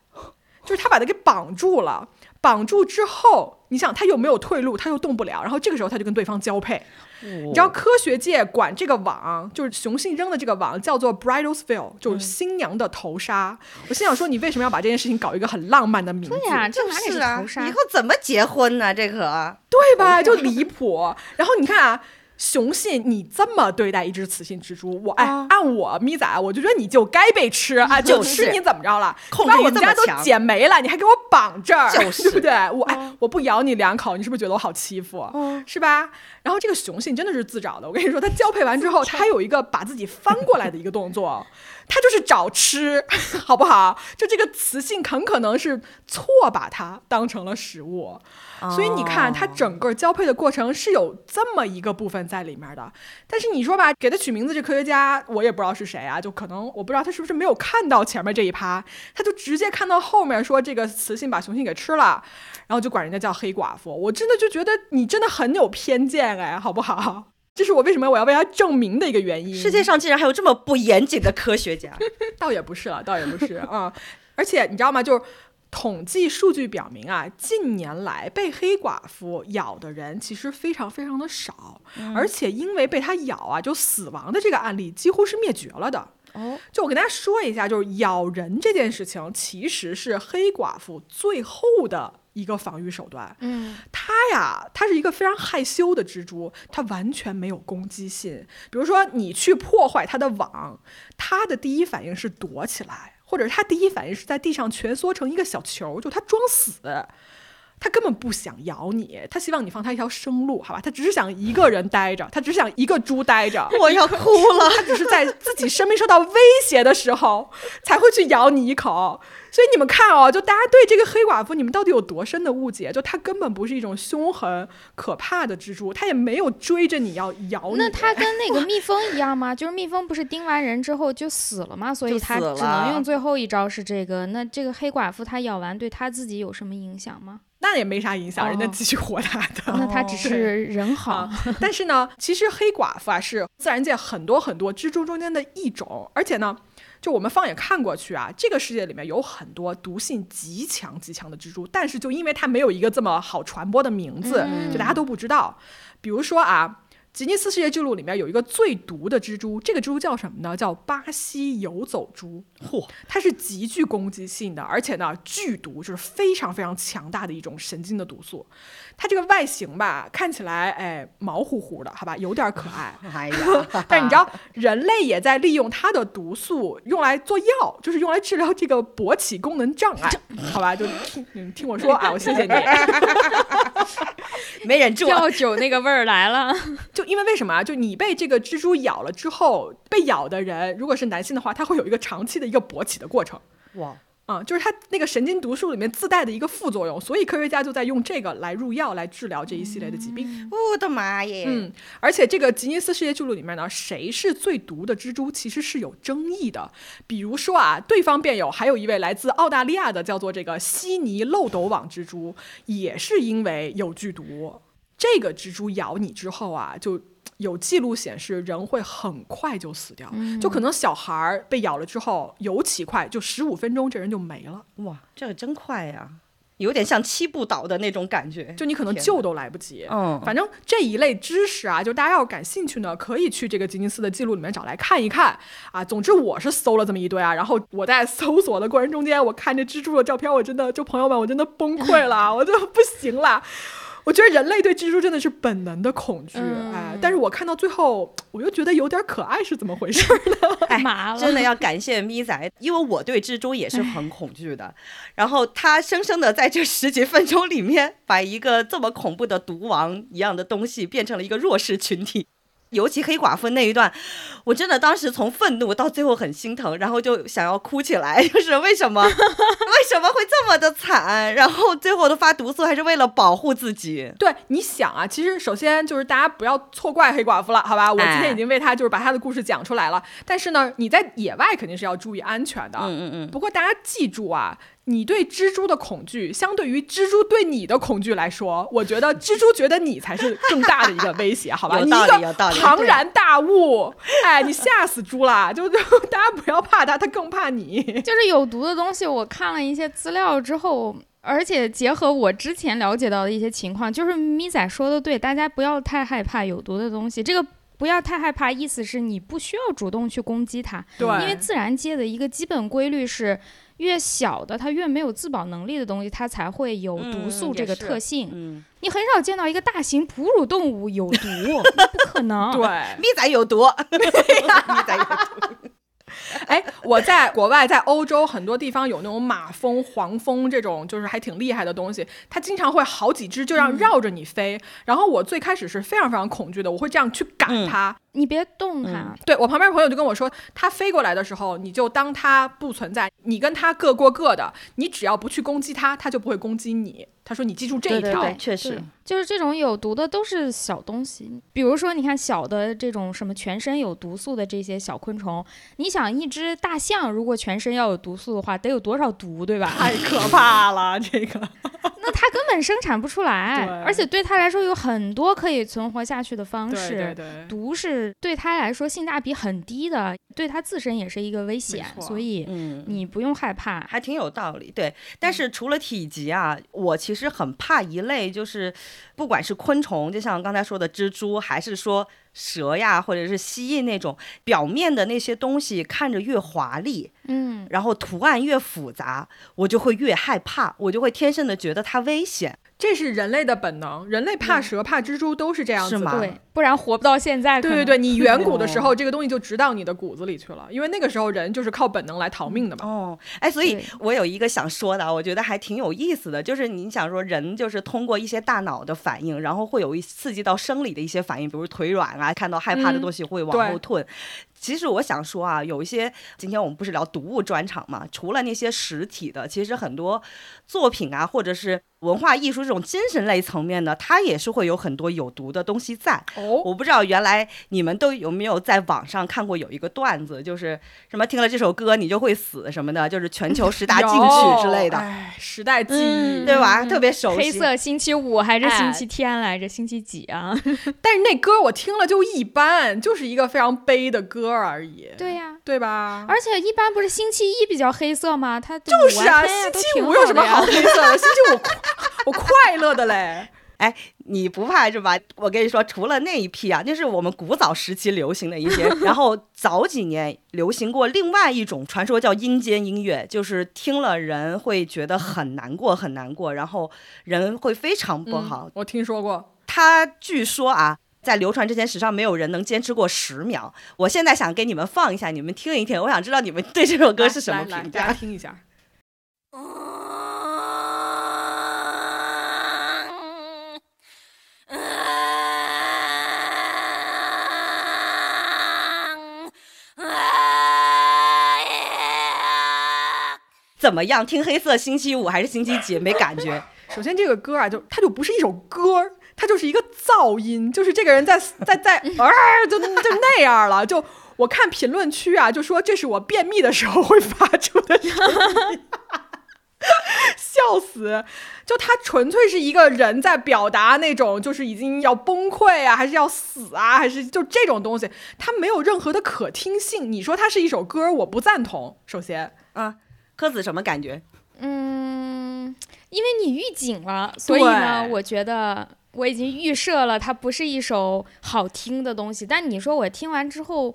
Speaker 1: 就是它把它给绑住了。绑住之后，你想他又没有退路，他又动不了，然后这个时候他就跟对方交配。你
Speaker 3: 你
Speaker 1: 知道科学界管这个网，就是雄性扔的这个网叫做 bridal veil，就是新娘的头纱。我心想说，你为什么要把这件事情搞一个很浪漫的名字？
Speaker 2: 对呀、这
Speaker 3: 就
Speaker 2: 哪里
Speaker 3: 是啊
Speaker 2: 头，纱
Speaker 3: 以？后怎么结婚呢？这可
Speaker 1: 对吧？就离谱。然后你看啊。雄性，你这么对待一只雌性蜘蛛，我哎，
Speaker 3: 啊
Speaker 1: 按我咪仔，我就觉得你就该被吃 啊！就
Speaker 3: 就
Speaker 1: 吃你怎么着了？
Speaker 3: 控制
Speaker 1: 我们家都
Speaker 3: 这么强
Speaker 1: 剪没了，你还给我绑这儿，
Speaker 3: 就是
Speaker 1: 对不对？我哎，我不咬你两口，你是不是觉得我好欺负？
Speaker 3: 嗯
Speaker 1: 是吧？然后这个雄性真的是自找的。我跟你说，它交配完之后，它还有一个把自己翻过来的一个动作，它就是找吃，好不好？就这个雌性很可能是错把它当成了食物，所以你看，它整个交配的过程是有这么一个部分在里面的。但是你说吧，给它取名字这科学家，我也不知道是谁啊，就可能我不知道他是不是没有看到前面这一趴，他就直接看到后面说这个雌性把雄性给吃了，然后就管人家叫黑寡妇。我真的就觉得你真的很有偏见哎，好不好？这是我为什么我要为他证明的一个原因。
Speaker 3: 世界上竟然还有这么不严谨的科学家，
Speaker 1: 倒也不是了，倒也不是啊、而且你知道吗？就是统计数据表明啊，近年来被黑寡妇咬的人其实非常非常的少，而且因为被它咬啊就死亡的这个案例几乎是灭绝了的。
Speaker 3: 哦，
Speaker 1: 就我跟大家说一下，就是咬人这件事情其实是黑寡妇最后的一个防御手段。
Speaker 2: 嗯，
Speaker 1: 它呀，它是一个非常害羞的蜘蛛，它完全没有攻击性。比如说，你去破坏它的网，它的第一反应是躲起来，或者是它第一反应是在地上蜷缩成一个小球，就它装死。它根本不想咬你，他希望你放他一条生路，好吧？他只是想一个人待着，他只是想一个猪待着。
Speaker 3: 我要哭了。
Speaker 1: 他只是在自己生命受到威胁的时候才会去咬你一口。所以你们看哦，就大家对这个黑寡妇，你们到底有多深的误解？就它根本不是一种凶狠可怕的蜘蛛，它也没有追着你要咬你。
Speaker 2: 那它跟那个蜜蜂一样吗？就是蜜蜂不是叮完人之后就死了吗？所以
Speaker 3: 就
Speaker 2: 它只能用最后一招是这个。那这个黑寡妇它咬完对它自己有什么影响吗？
Speaker 1: 那也没啥影响，人家
Speaker 2: 哦
Speaker 1: 继续活他的。
Speaker 2: 那他只是人好
Speaker 1: 啊。但是呢，其实黑寡妇啊是自然界很多很多蜘蛛中间的一种，而且呢，就我们放眼看过去啊，这个世界里面有很多毒性极强极强的蜘蛛，但是就因为它没有一个这么好传播的名字，
Speaker 2: 嗯
Speaker 1: 就大家都不知道。比如说啊。吉尼斯世界纪录里面有一个最毒的蜘蛛，这个蜘蛛叫什么呢？叫巴西游走蛛。
Speaker 3: 嚯，
Speaker 1: 它是极具攻击性的，而且呢剧毒，就是非常非常强大的一种神经的毒素。它这个外形吧，看起来哎毛乎乎的，好吧，有点可爱。
Speaker 3: 哎呀，
Speaker 1: 但是你知道，人类也在利用它的毒素用来做药，就是用来治疗这个勃起功能障碍，好吧？就听你听我说啊，我谢谢你。
Speaker 3: 没忍住啊，
Speaker 2: 药酒那个味儿来了，
Speaker 1: 就因为为什么啊？就你被这个蜘蛛咬了之后，被咬的人如果是男性的话，他会有一个长期的一个勃起的过程。
Speaker 3: 哇，
Speaker 1: 啊、就是它那个神经毒素里面自带的一个副作用，所以科学家就在用这个来入药来治疗这一系列的疾病。
Speaker 3: 我的妈耶！
Speaker 1: 嗯，而且这个吉尼斯世界纪录里面呢，谁是最毒的蜘蛛其实是有争议的。比如说啊，对方辩友还有一位来自澳大利亚的叫做这个悉尼漏斗网蜘蛛，也是因为有剧毒。这个蜘蛛咬你之后啊，就有记录显示人会很快就死掉，就可能小孩儿被咬了之后尤其快，就十五分钟这人就没了。
Speaker 3: 哇，这个真快呀，有点像七步倒的那种感觉。
Speaker 1: 就你可能救都来不及。
Speaker 3: 嗯
Speaker 1: 反正这一类知识啊，就大家要感兴趣呢，可以去这个吉尼斯的记录里面找来看一看啊。总之我是搜了这么一堆啊，然后我在搜索的过程中间，我看这蜘蛛的照片，我真的就朋友们，我真的崩溃了，我就不行了。我觉得人类对蜘蛛真的是本能的恐惧，
Speaker 2: 嗯
Speaker 1: 哎，但是我看到最后，我又觉得有点可爱，是怎么回事呢？
Speaker 3: 哎
Speaker 2: 麻了
Speaker 3: 真的要感谢咪仔，因为我对蜘蛛也是很恐惧的。然后他生生的在这十几分钟里面，把一个这么恐怖的毒王一样的东西变成了一个弱势群体。尤其黑寡妇那一段，我真的当时从愤怒到最后很心疼，然后就想要哭起来，就是为什么 为什么会这么的惨？然后最后都发毒素，还是为了保护自己。
Speaker 1: 对，你想啊，其实首先就是大家不要错怪黑寡妇了，好吧？我今天
Speaker 3: 哎
Speaker 1: 已经为她就是把她的故事讲出来了，但是呢，你在野外肯定是要注意安全的。
Speaker 3: 嗯嗯嗯，
Speaker 1: 不过大家记住啊，你对蜘蛛的恐惧，相对于蜘蛛对你的恐惧来说，我觉得蜘蛛觉得你才是更大的一个威胁，好吧？
Speaker 3: 有道
Speaker 1: 你一个
Speaker 3: 理有道理
Speaker 1: 庞然大物，哎，你吓死猪啦！就 就大家不要怕它，它更怕你。
Speaker 2: 就是有毒的东西，我看了一些资料之后，而且结合我之前了解到的一些情况，就是咪仔说的对，大家不要太害怕有毒的东西。这个不要太害怕，意思是你不需要主动去攻击它，
Speaker 1: 对，
Speaker 2: 因为自然界的一个基本规律是，越小的它越没有自保能力的东西，它才会有毒
Speaker 3: 嗯
Speaker 2: 素这个特性。
Speaker 3: 嗯，
Speaker 2: 你很少见到一个大型哺乳动物有毒，不可能。
Speaker 1: 对。
Speaker 3: 咪仔有毒，咪仔有毒。
Speaker 1: 哎，我在国外，在欧洲很多地方有那种马蜂、黄蜂这种，就是还挺厉害的东西。它经常会好几只就让绕着你飞。然后我最开始是非常非常恐惧的，我会这样去赶
Speaker 3: 嗯
Speaker 1: 它。
Speaker 2: 你别动它，
Speaker 1: 对我旁边朋友就跟我说，它飞过来的时候，你就当它不存在，你跟它各过各的，你只要不去攻击它，它就不会攻击你。他说你记住这一条。
Speaker 3: 对对对，确实，
Speaker 2: 就是这种有毒的都是小东西，比如说你看小的这种什么全身有毒素的这些小昆虫，你想一只大象如果全身要有毒素的话，得有多少毒，对吧？
Speaker 1: 太可怕了，这个。
Speaker 2: 那它根本生产不出来，而且对它来说有很多可以存活下去的方式。
Speaker 1: 对对。
Speaker 2: 毒是对它来说性价比很低的，对它自身也是一个危险，所以
Speaker 3: 嗯。
Speaker 2: 你不用害怕。
Speaker 3: 还挺有道理，对。但是除了体积啊，我其实很怕一类，就是不管是昆虫，就像刚才说的蜘蛛，还是说蛇呀，或者是蜥蜴那种，表面的那些东西看着越华丽，
Speaker 2: 嗯，
Speaker 3: 然后图案越复杂，我就会越害怕，我就会天生的觉得它危险。
Speaker 1: 这是人类的本能，人类怕蛇、怕蜘蛛都是这样子的。
Speaker 3: 是吗
Speaker 2: 对，不然活不到现在。
Speaker 1: 对对对，你 远古的时候，这个东西就植到你的骨子里去了，因为那个时候人就是靠本能来逃命的嘛。
Speaker 3: 哦，哎，所以我有一个想说的啊，我觉得还挺有意思的，就是你想说人就是通过一些大脑的反应，然后会有一刺激到生理的一些反应，比如腿软啊，看到害怕的
Speaker 2: 嗯
Speaker 3: 东西会往后退。其实我想说啊，有一些今天我们不是聊读物专场嘛，除了那些实体的，其实很多作品啊，或者是文化艺术这种精神类层面呢，它也是会有很多有毒的东西在。
Speaker 1: 哦，
Speaker 3: 我不知道原来你们都有没有在网上看过有一个段子，就是什么听了这首歌你就会死什么的，就是全球十大禁曲之类的，
Speaker 1: 哎，时代记忆。
Speaker 3: 对吧？
Speaker 2: 嗯
Speaker 3: 特别熟悉。
Speaker 2: 黑色星期五还是
Speaker 1: 哎
Speaker 2: 星期天来着？星期几啊？
Speaker 1: 但是那歌我听了就一般，就是一个非常悲的歌而已。
Speaker 2: 对呀、
Speaker 1: 对吧？
Speaker 2: 而且一般不是星期一比较黑色吗？它就
Speaker 1: 就是啊，星期五有什么好黑色的？星期五 我快乐的嘞。
Speaker 3: 哎，你不怕是吧？我跟你说，除了那一批啊，那是我们古早时期流行的一些，然后早几年流行过另外一种传说叫阴间音乐，就是听了人会觉得很难过，很难过，然后人会非常不好。
Speaker 1: 嗯我听说过。
Speaker 3: 它据说啊。在流传之前，史上没有人能坚持过十秒。我现在想给你们放一下，你们听一听。我想知道你们对这首歌是什么评
Speaker 1: 来来大家
Speaker 3: 价。
Speaker 1: 听一下。
Speaker 3: 怎么样？听黑色星期五还是星期几？没感觉。
Speaker 1: 首先，这个歌啊，就它就不是一首歌，它就是一个噪音，就是这个人在 在在啊，就就那样了。就我看评论区啊，就说这是我便秘的时候会发出的声音，笑死！就他纯粹是一个人在表达那种就是已经要崩溃啊，还是要死啊，还是就这种东西，它没有任何的可听性。你说它是一首歌，我不赞同。首先，
Speaker 3: 啊，柯子什么感觉？
Speaker 2: 嗯，因为你预警了，所以呢，我觉得我已经预设了它不是一首好听的东西。但你说我听完之后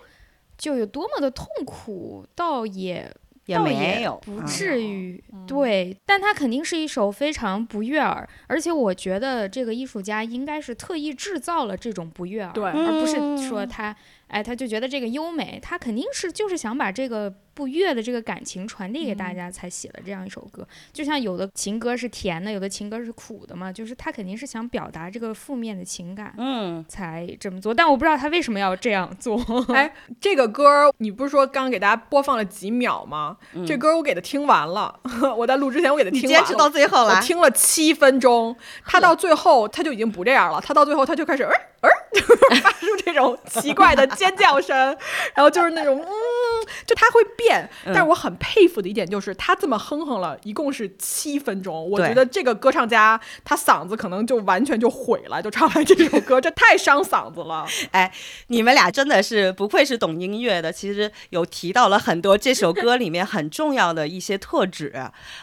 Speaker 2: 就有多么的痛苦，倒也
Speaker 3: 也
Speaker 2: 倒
Speaker 3: 没有，
Speaker 2: 不
Speaker 3: 嗯
Speaker 2: 至于。对，但它肯定是一首非常不悦耳，而且我觉得这个艺术家应该是特意制造了这种不悦耳，
Speaker 1: 对
Speaker 2: 而不是说
Speaker 3: 嗯
Speaker 2: 他，哎，他就觉得这个优美，他肯定是就是想把这个不悦的这个感情传递给大家，才写了这样一首歌。就像有的情歌是甜的，有的情歌是苦的嘛，就是他肯定是想表达这个负面的情感。
Speaker 3: 嗯，
Speaker 2: 才这么做，但我不知道他为什么要这样做。
Speaker 1: 哎，这个歌儿你不是说刚刚给大家播放了几秒吗？这歌儿我给他听完了，我在录之前我给他
Speaker 3: 你
Speaker 1: 听完了，
Speaker 3: 坚持到最后了我，
Speaker 1: 听了七分钟，他到最后他就已经不这样了，他到最后他就开始呃呃，就是发出这种奇怪的尖叫声，然后就是那种嗯，就他会变。但是我很佩服的一点就是他这么哼哼了一共是七分钟，我觉得这个歌唱家他嗓子可能就完全就毁了，就唱完这首歌，这太伤嗓子了。
Speaker 3: 哎，你们俩真的是不愧是懂音乐的，其实有提到了很多这首歌里面很重要的一些特质。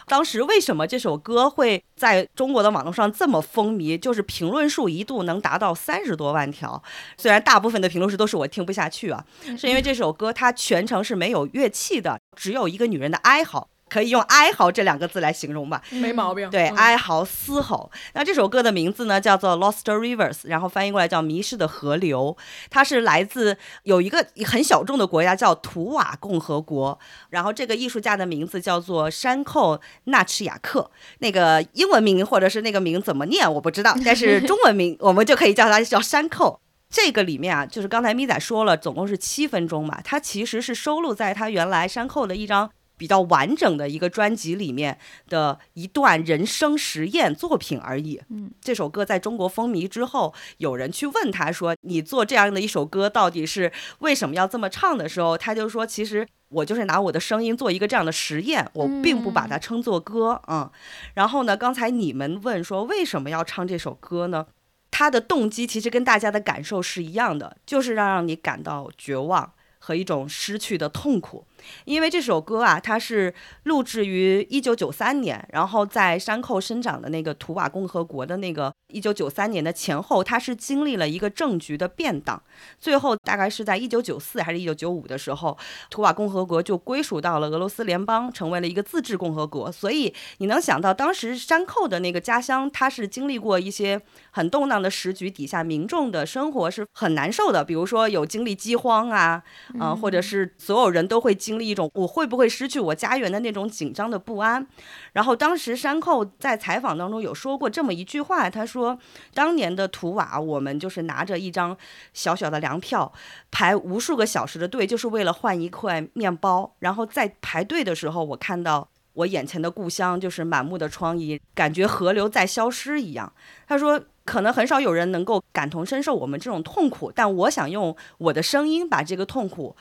Speaker 3: 当时为什么这首歌会在中国的网络上这么风靡？就是评论数一度能达到三十多万条，虽然大部分的评论是都是我听不下去啊，是因为这首歌它全程是没有乐器的，只有一个女人的哀嚎。可以用哀嚎这两个字来形容吧，
Speaker 1: 没毛病，
Speaker 3: 对，
Speaker 1: 嗯
Speaker 3: 哀嚎嘶吼。那这首歌的名字呢叫做《Lost Rivers》，然后翻译过来叫《迷失的河流》。它是来自有一个很小众的国家叫图瓦共和国，然后这个艺术家的名字叫做山寇纳赤雅克。那个英文名或者是那个名怎么念我不知道，但是中文名我们就可以叫它叫山寇。这个里面啊，就是刚才咪仔说了，总共是七分钟嘛，它其实是收录在他原来山寇的一张比较完整的一个专辑里面的一段人生实验作品而已。
Speaker 2: 嗯，
Speaker 3: 这首歌在中国风靡之后，有人去问他说：“你做这样的一首歌，到底是为什么要这么唱？”的时候，他就说：“其实我就是拿我的声音做一个这样的实验，我并不把它称作歌。”嗯，然后呢，刚才你们问说为什么要唱这首歌呢？他的动机其实跟大家的感受是一样的，就是让让你感到绝望和一种失去的痛苦。因为这首歌啊，它是录制于一九九三年，然后在山寇生长的那个图瓦共和国的那个一九九三年的前后，它是经历了一个政局的变档，最后大概是在一九九四还是一九九五的时候，图瓦共和国就归属到了俄罗斯联邦，成为了一个自治共和国。所以你能想到，当时山寇的那个家乡，它是经历过一些很动荡的时局，底下民众的生活是很难受的，比如说有经历饥荒啊，啊、或者是所有人都会经一种我会不会失去我家园的那种紧张的不安。然后当时山寇在采访当中有说过这么一句话，他说：“当年的图瓦，我们就是拿着一张小小的粮票，排无数个小时的队，就是为了换一块面包。然后在排队的时候，我看到。”我眼前的故乡就是满目的疮痍，感觉河流在消失一样。他说，可能很少有人能够感同身受我们这种痛苦，但我想用我的声音把这个痛苦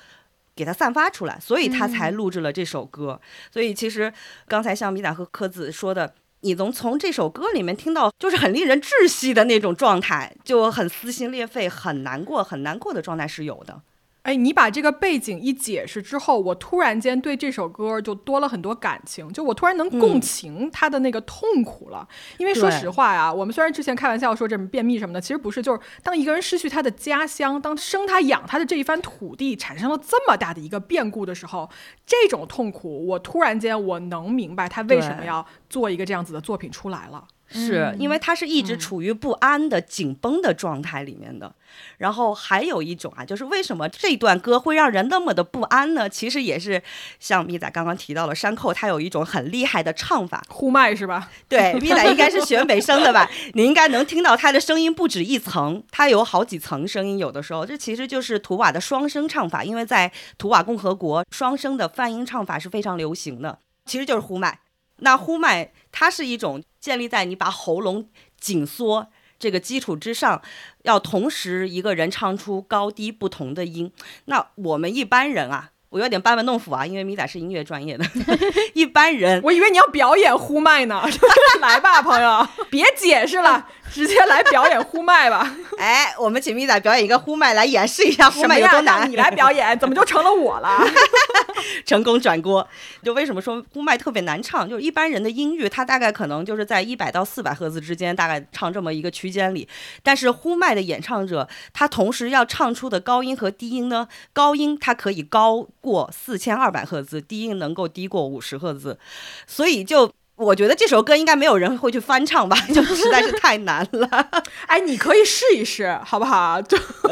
Speaker 3: 给它散发出来，所以他才录制了这首歌。所以其实刚才像米仔和柯子说的。你能从这首歌里面听到，就是很令人窒息的那种状态，就很撕心裂肺、很难过、很难过的状态是有的。
Speaker 1: 哎，你把这个背景一解释之后，我突然间对这首歌就多了很多感情，就我突然能共情他的那个痛苦了。因为说实话呀，我们虽然之前开玩笑说这么便秘什么的，其实不是，就是当一个人失去他的家乡，当生他养他的这一番土地产生了这么大的一个变故的时候，这种痛苦，我突然间我能明白他为什么要做一个这样子的作品出来了。
Speaker 3: 是因为他是一直处于不安的、紧绷的状态里面的。然后还有一种啊，就是为什么这段歌会让人那么的不安呢？其实也是像咪仔刚刚提到了，山寇他有一种很厉害的唱法。
Speaker 1: 呼麦是吧？
Speaker 3: 对，咪仔应该是学美声的吧？你应该能听到他的声音不止一层，他有好几层声音。有的时候，这其实就是图瓦的双声唱法，因为在图瓦共和国，双声的泛音唱法是非常流行的，其实就是呼麦。那呼麦它是一种建立在你把喉咙紧缩这个基础之上，要同时一个人唱出高低不同的音。那我们一般人啊，我有点班门弄斧啊，因为米仔是音乐专业的，一般人
Speaker 1: 我以为你要表演呼麦呢。来吧，朋友，别解释了，直接来表演呼麦吧。
Speaker 3: 哎，我们请米仔表演一个呼麦来演示一下呼？麦有多难。
Speaker 1: 你来表演，怎么就成了我了？
Speaker 3: 成功转锅。就为什么说呼麦特别难唱？就是一般人的音域，它大概可能就是在一百到四百赫兹之间，大概唱这么一个区间里。但是呼麦的演唱者，他同时要唱出的高音和低音呢，高音它可以高过四千二百赫兹，低音能够低过五十赫兹，所以就。我觉得这首歌应该没有人会去翻唱吧，就实在是太难了。
Speaker 1: 哎，你可以试一试，好不好？就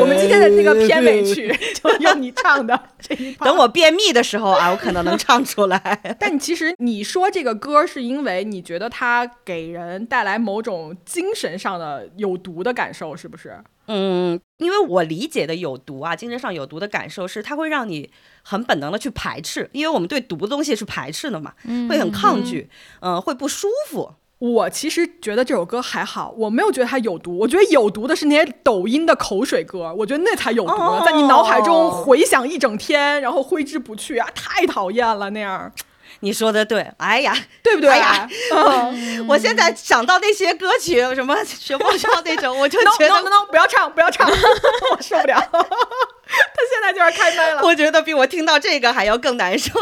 Speaker 1: 我们今天的那个片尾曲，就用你唱的 这一趴。
Speaker 3: 等我便秘的时候啊，我可能能唱出来。
Speaker 1: 但其实你说这个歌是因为你觉得它给人带来某种精神上的有毒的感受，是不是？
Speaker 3: 嗯，因为我理解的有毒啊，精神上有毒的感受是它会让你很本能的去排斥，因为我们对毒的东西是排斥的嘛，会很抗拒，嗯、会不舒服。
Speaker 1: 我其实觉得这首歌还好，我没有觉得它有毒。我觉得有毒的是那些抖音的口水歌，我觉得那才有毒，
Speaker 3: 哦
Speaker 1: 在你脑海中回响一整天，然后挥之不去啊，太讨厌了那样，
Speaker 3: 你说的对，哎呀，
Speaker 1: 对不对？
Speaker 3: 哎呀
Speaker 1: 嗯
Speaker 3: 我现在想到那些歌曲，什么学爆笑那种，我就觉
Speaker 1: no
Speaker 3: 得
Speaker 1: no no，不要唱，不要唱，我受不了。他现在就要开麦了。
Speaker 3: 我觉得比我听到这个还要更难受。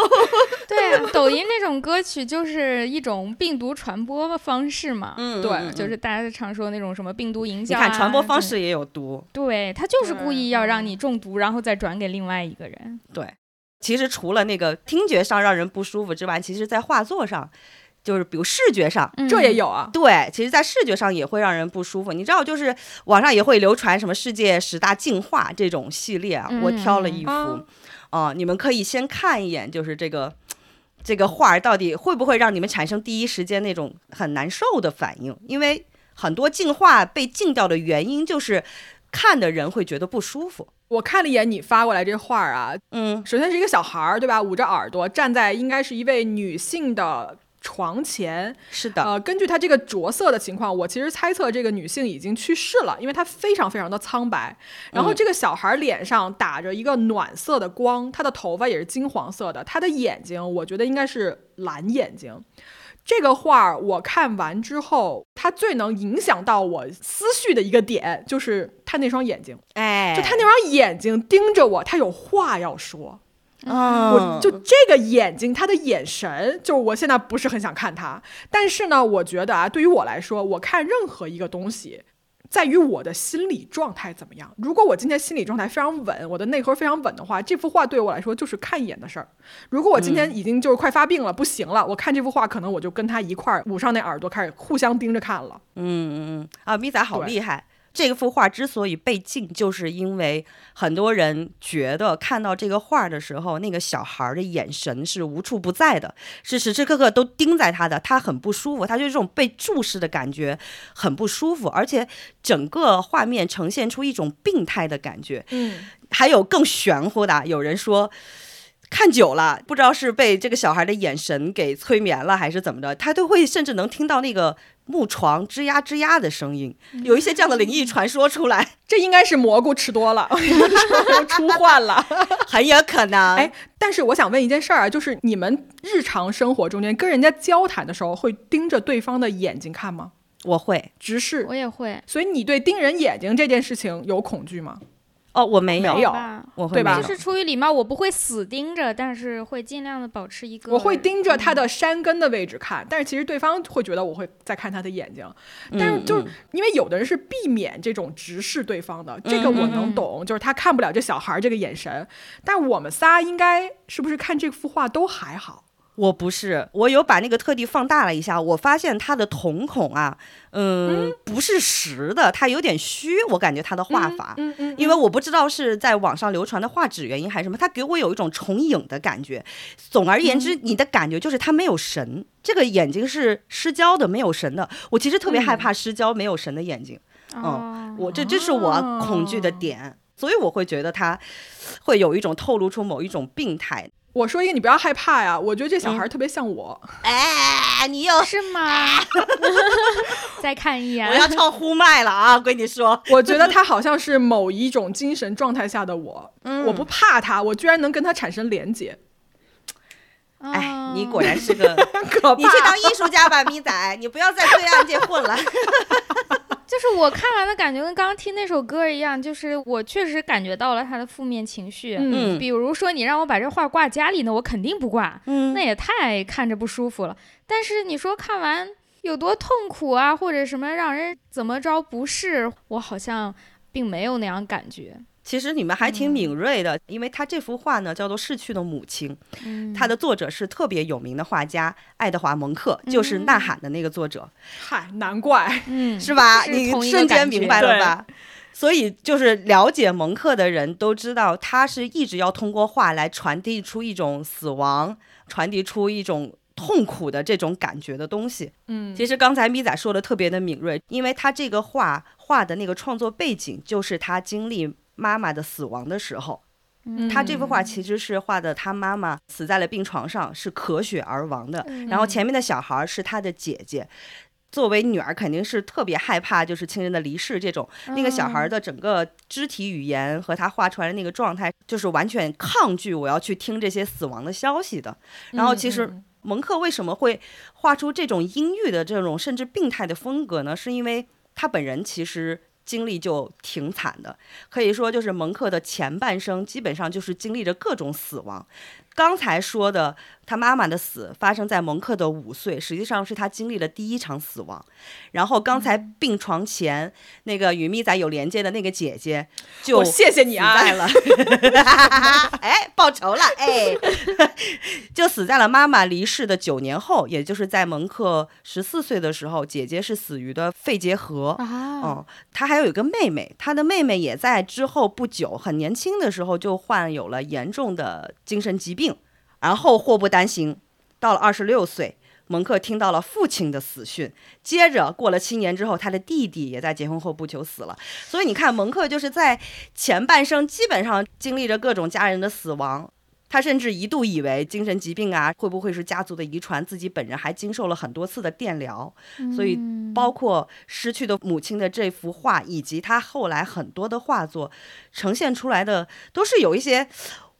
Speaker 2: 对啊，抖音那种歌曲就是一种病毒传播方式嘛。
Speaker 3: 嗯
Speaker 1: 对
Speaker 2: 就是大家常说那种什么病毒营
Speaker 3: 你
Speaker 2: 销、啊，
Speaker 3: 看传播方。式也有毒。
Speaker 2: 对他就是故意要让你中毒，然后再转给另外一个人。
Speaker 3: 对，其实除了那个听觉上让人不舒服之外，其实在画作上，就是比如视觉上。
Speaker 1: 这也有啊，
Speaker 3: 对，其实，在视觉上也会让人不舒服。你知道，就是网上也会流传什么世界十大净化这种系列啊。我挑了一幅，
Speaker 1: 嗯
Speaker 3: 啊、你们可以先看一眼，就是这个这个画儿到底会不会让你们产生第一时间那种很难受的反应？因为很多进化被禁掉的原因就是看的人会觉得不舒服。
Speaker 1: 我看了一眼你发过来这画儿啊，
Speaker 3: 嗯，
Speaker 1: 首先是一个小孩儿，对吧？捂着耳朵站在应该是一位女性的床前。
Speaker 3: 是的，
Speaker 1: 呃，根据她这个着色的情况，我其实猜测这个女性已经去世了，因为她非常非常的苍白。然后
Speaker 3: 嗯
Speaker 1: 这个小孩脸上打着一个暖色的光，她的头发也是金黄色的，他的眼睛我觉得应该是蓝眼睛。这个画儿我看完之后，它最能影响到我思绪的一个点，就是他那双眼睛，
Speaker 3: 哎，
Speaker 1: 就他那双眼睛盯着我，他有话要说。
Speaker 3: 嗯，
Speaker 1: 我就这个眼睛，他的眼神，就是我现在不是很想看他。但是呢，我觉得啊，对于我来说，我看任何一个东西，在于我的心理状态怎么样。如果我今天心理状态非常稳，我的内核非常稳的话，这幅画对我来说就是看一眼的事儿。如果我今天已经就是快发病了，不行了，我看这幅画，可能我就跟他一块儿捂上那耳朵，开始互相盯着看了。
Speaker 3: 嗯嗯嗯啊，米仔好厉害！这幅画之所以被禁，就是因为很多人觉得看到这个画的时候，那个小孩的眼神是无处不在的，是时时刻刻都盯在他的，他很不舒服，他就这种被注视的感觉很不舒服，而且整个画面呈现出一种病态的感觉。
Speaker 1: 嗯，
Speaker 3: 还有更玄乎的啊，有人说。看久了，不知道是被这个小孩的眼神给催眠了，还是怎么着，他都会甚至能听到那个木床吱呀吱呀的声音，有一些这样的灵异传说出来，
Speaker 1: 这应该是蘑菇吃多了，出幻了。
Speaker 3: 很有可能。
Speaker 1: 哎，但是我想问一件事儿啊，就是你们日常生活中间跟人家交谈的时候，会盯着对方的眼睛看吗？
Speaker 3: 我会
Speaker 1: 直视
Speaker 2: 我。也会，
Speaker 1: 所以你对盯人眼睛这件事情有恐惧吗？
Speaker 3: 哦，我没有，
Speaker 1: 没有
Speaker 2: 吧
Speaker 1: 对吧
Speaker 3: 我会没有
Speaker 2: 就是出于礼貌，我不会死盯着，但是会尽量的保持一个。
Speaker 1: 我会盯着他
Speaker 2: 嗯
Speaker 1: 的山根的位置看，但是其实对方会觉得我会在看他的眼睛。但是就是
Speaker 3: 嗯
Speaker 1: 因为有的人是避免这种直视对方的，这个我能懂，就是他看不了这小孩儿这个眼神。但我们仨应该是不是看这幅画都还好？
Speaker 3: 我不是，我有把那个特地放大了一下，我发现他的瞳孔啊，嗯，不是实的，它有点虚，我感觉他的画法。
Speaker 1: 嗯嗯，
Speaker 3: 因为我不知道是在网上流传的画质原因还是什么，它给我有一种重影的感觉。总而言之，你的感觉就是它没有神，这个眼睛是失焦的，没有神的。我其实特别害怕失焦没有神的眼睛，
Speaker 2: 嗯，
Speaker 3: 我这这是我恐惧的点，所以我会觉得它会有一种透露出某一种病态。
Speaker 1: 我说一个，你不要害怕呀。我觉得这小孩特别像我，
Speaker 3: 哎，你又
Speaker 2: 是吗？再看一眼，
Speaker 3: 我要唱呼麦了啊！我跟你说，
Speaker 1: 我觉得他好像是某一种精神状态下的我。
Speaker 3: 嗯
Speaker 1: 我不怕他，我居然能跟他产生连结，
Speaker 3: 哎，你
Speaker 2: 哦
Speaker 3: 果然是个，
Speaker 1: 可怕。
Speaker 3: 你去当艺术家吧，咪仔，你不要在罪案界混了。
Speaker 2: 就是我看完的感觉跟刚刚听那首歌一样，就是我确实感觉到了他的负面情绪。
Speaker 1: 嗯
Speaker 2: 比如说你让我把这画挂家里呢，我肯定不挂，
Speaker 3: 嗯
Speaker 2: 那也太看着不舒服了。但是你说看完有多痛苦啊，或者什么让人怎么着不适，我好像并没有那样感觉。
Speaker 3: 其实你们还挺敏锐的，因为他这幅画呢叫做《逝去的母亲》，
Speaker 2: 嗯，
Speaker 3: 它的作者是特别有名的画家爱德华·蒙克，就是《呐喊》的那个作者，
Speaker 1: 嗨，难怪。
Speaker 2: 嗯
Speaker 3: 是吧？
Speaker 2: 是
Speaker 3: 你瞬间明白了吧？所以就是了解蒙克的人都知道，他是一直要通过画来传递出一种死亡，传递出一种痛苦的这种感觉的东西。
Speaker 1: 嗯，
Speaker 3: 其实刚才咪仔说的特别的敏锐，因为他这个画画的那个创作背景就是他经历妈妈的死亡的时候。
Speaker 2: 嗯
Speaker 3: 他这幅画其实是画的他妈妈死在了病床上，是咳血而亡的。然后前面的小孩是他的姐姐。作为女儿，肯定是特别害怕，就是亲人的离世这种。那个小孩的整个肢体语言和他画出来的那个状态，就是完全抗拒我要去听这些死亡的消息的。然后其实蒙克为什么会画出这种阴郁的这种甚至病态的风格呢？是因为他本人其实经历就挺惨的，可以说就是蒙克的前半生基本上就是经历着各种死亡。刚才说的他妈妈的死发生在蒙克的五岁，实际上是他经历了第一场死亡。然后刚才病床前那个与咪仔有连接的那个姐姐，就
Speaker 1: 谢谢你啊
Speaker 3: 死在了，哎，报仇了，哎，就死在了妈妈离世的九年后，也就是在蒙克十四岁的时候，姐姐是死于的肺结核。
Speaker 2: 啊，
Speaker 3: 嗯，他还有一个妹妹，他的妹妹也在之后不久，很年轻的时候就患有了严重的精神疾病，然后祸不单行，到了二十六岁，蒙克听到了父亲的死讯，接着过了七年之后，他的弟弟也在结婚后不久死了。所以你看，蒙克就是在前半生基本上经历着各种家人的死亡。他甚至一度以为精神疾病啊会不会是家族的遗传，自己本人还经受了很多次的电疗，所以包括失去的母亲的这幅画，以及他后来很多的画作呈现出来的，都是有一些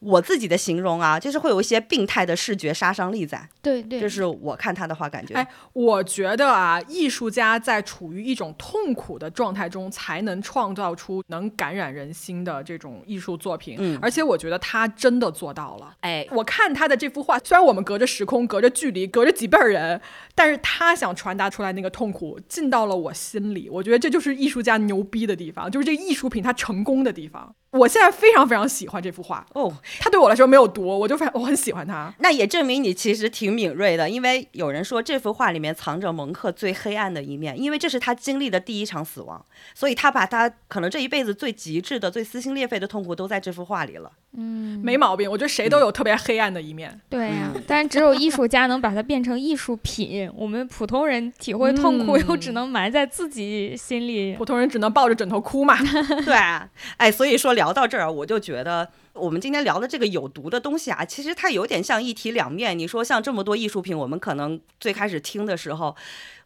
Speaker 3: 我自己的形容啊，就是会有一些病态的视觉杀伤力在。
Speaker 2: 对对，
Speaker 3: 这是我看他的话感觉。
Speaker 1: 哎，我觉得啊，艺术家在处于一种痛苦的状态中，才能创造出能感染人心的这种艺术作品。
Speaker 3: 嗯
Speaker 1: 而且我觉得他真的做到了。
Speaker 3: 哎，
Speaker 1: 我看他的这幅画，虽然我们隔着时空、隔着距离、隔着几辈儿人，但是他想传达出来那个痛苦进到了我心里。我觉得这就是艺术家牛逼的地方，就是这个艺术品它成功的地方。我现在非常非常喜欢这幅画，
Speaker 3: 哦，
Speaker 1: 它对我来说没有毒，我就非常我很喜欢它。
Speaker 3: 那也证明你其实挺敏锐的，因为有人说这幅画里面藏着蒙克最黑暗的一面，因为这是他经历的第一场死亡，所以他把他可能这一辈子最极致的、最撕心裂肺的痛苦都在这幅画里了。
Speaker 2: 嗯，
Speaker 1: 没毛病，我觉得谁都有特别黑暗的一面。
Speaker 2: 对呀、但是只有艺术家能把它变成艺术品，我们普通人体会痛苦，
Speaker 1: 嗯
Speaker 2: 又只能埋在自己心里。
Speaker 1: 普通人只能抱着枕头哭嘛。
Speaker 3: 对啊，哎，所以说聊到这儿，我就觉得我们今天聊的这个有毒的东西啊，其实它有点像一体两面。你说像这么多艺术品，我们可能最开始听的时候。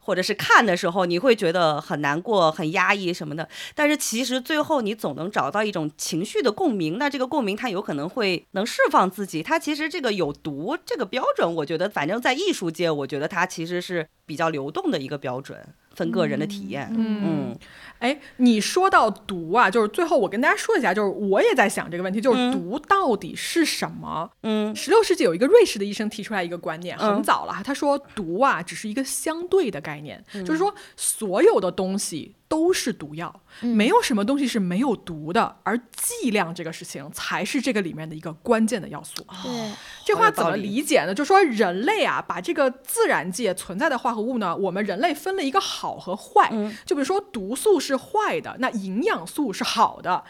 Speaker 3: 或者是看的时候，你会觉得很难过、很压抑什么的，但是其实最后你总能找到一种情绪的共鸣。那这个共鸣，它有可能会能释放自己。它其实这个有毒这个标准，我觉得反正在艺术界，我觉得它其实是比较流动的一个标准，分个人的体验。嗯。
Speaker 1: 哎，你说到毒啊，就是最后我跟大家说一下，就是我也在想这个问题，就是
Speaker 3: 嗯。
Speaker 1: 毒到底是什么？
Speaker 3: 嗯。
Speaker 1: 十六世纪有一个瑞士的医生提出来一个观念，
Speaker 3: 嗯。
Speaker 1: 很早了，他说毒啊只是一个相对的概念，就是说所有的东西都是毒药，没有什么东西是没有毒的，而剂量这个事情才是这个里面的一个关键的要素。
Speaker 2: 对，
Speaker 1: 这话怎么
Speaker 3: 理
Speaker 1: 理解呢？就说人类啊，把这个自然界存在的化合物呢，我们人类分了一个好和坏。
Speaker 3: 嗯
Speaker 1: 就比如说毒素是坏的，那营养素是好的。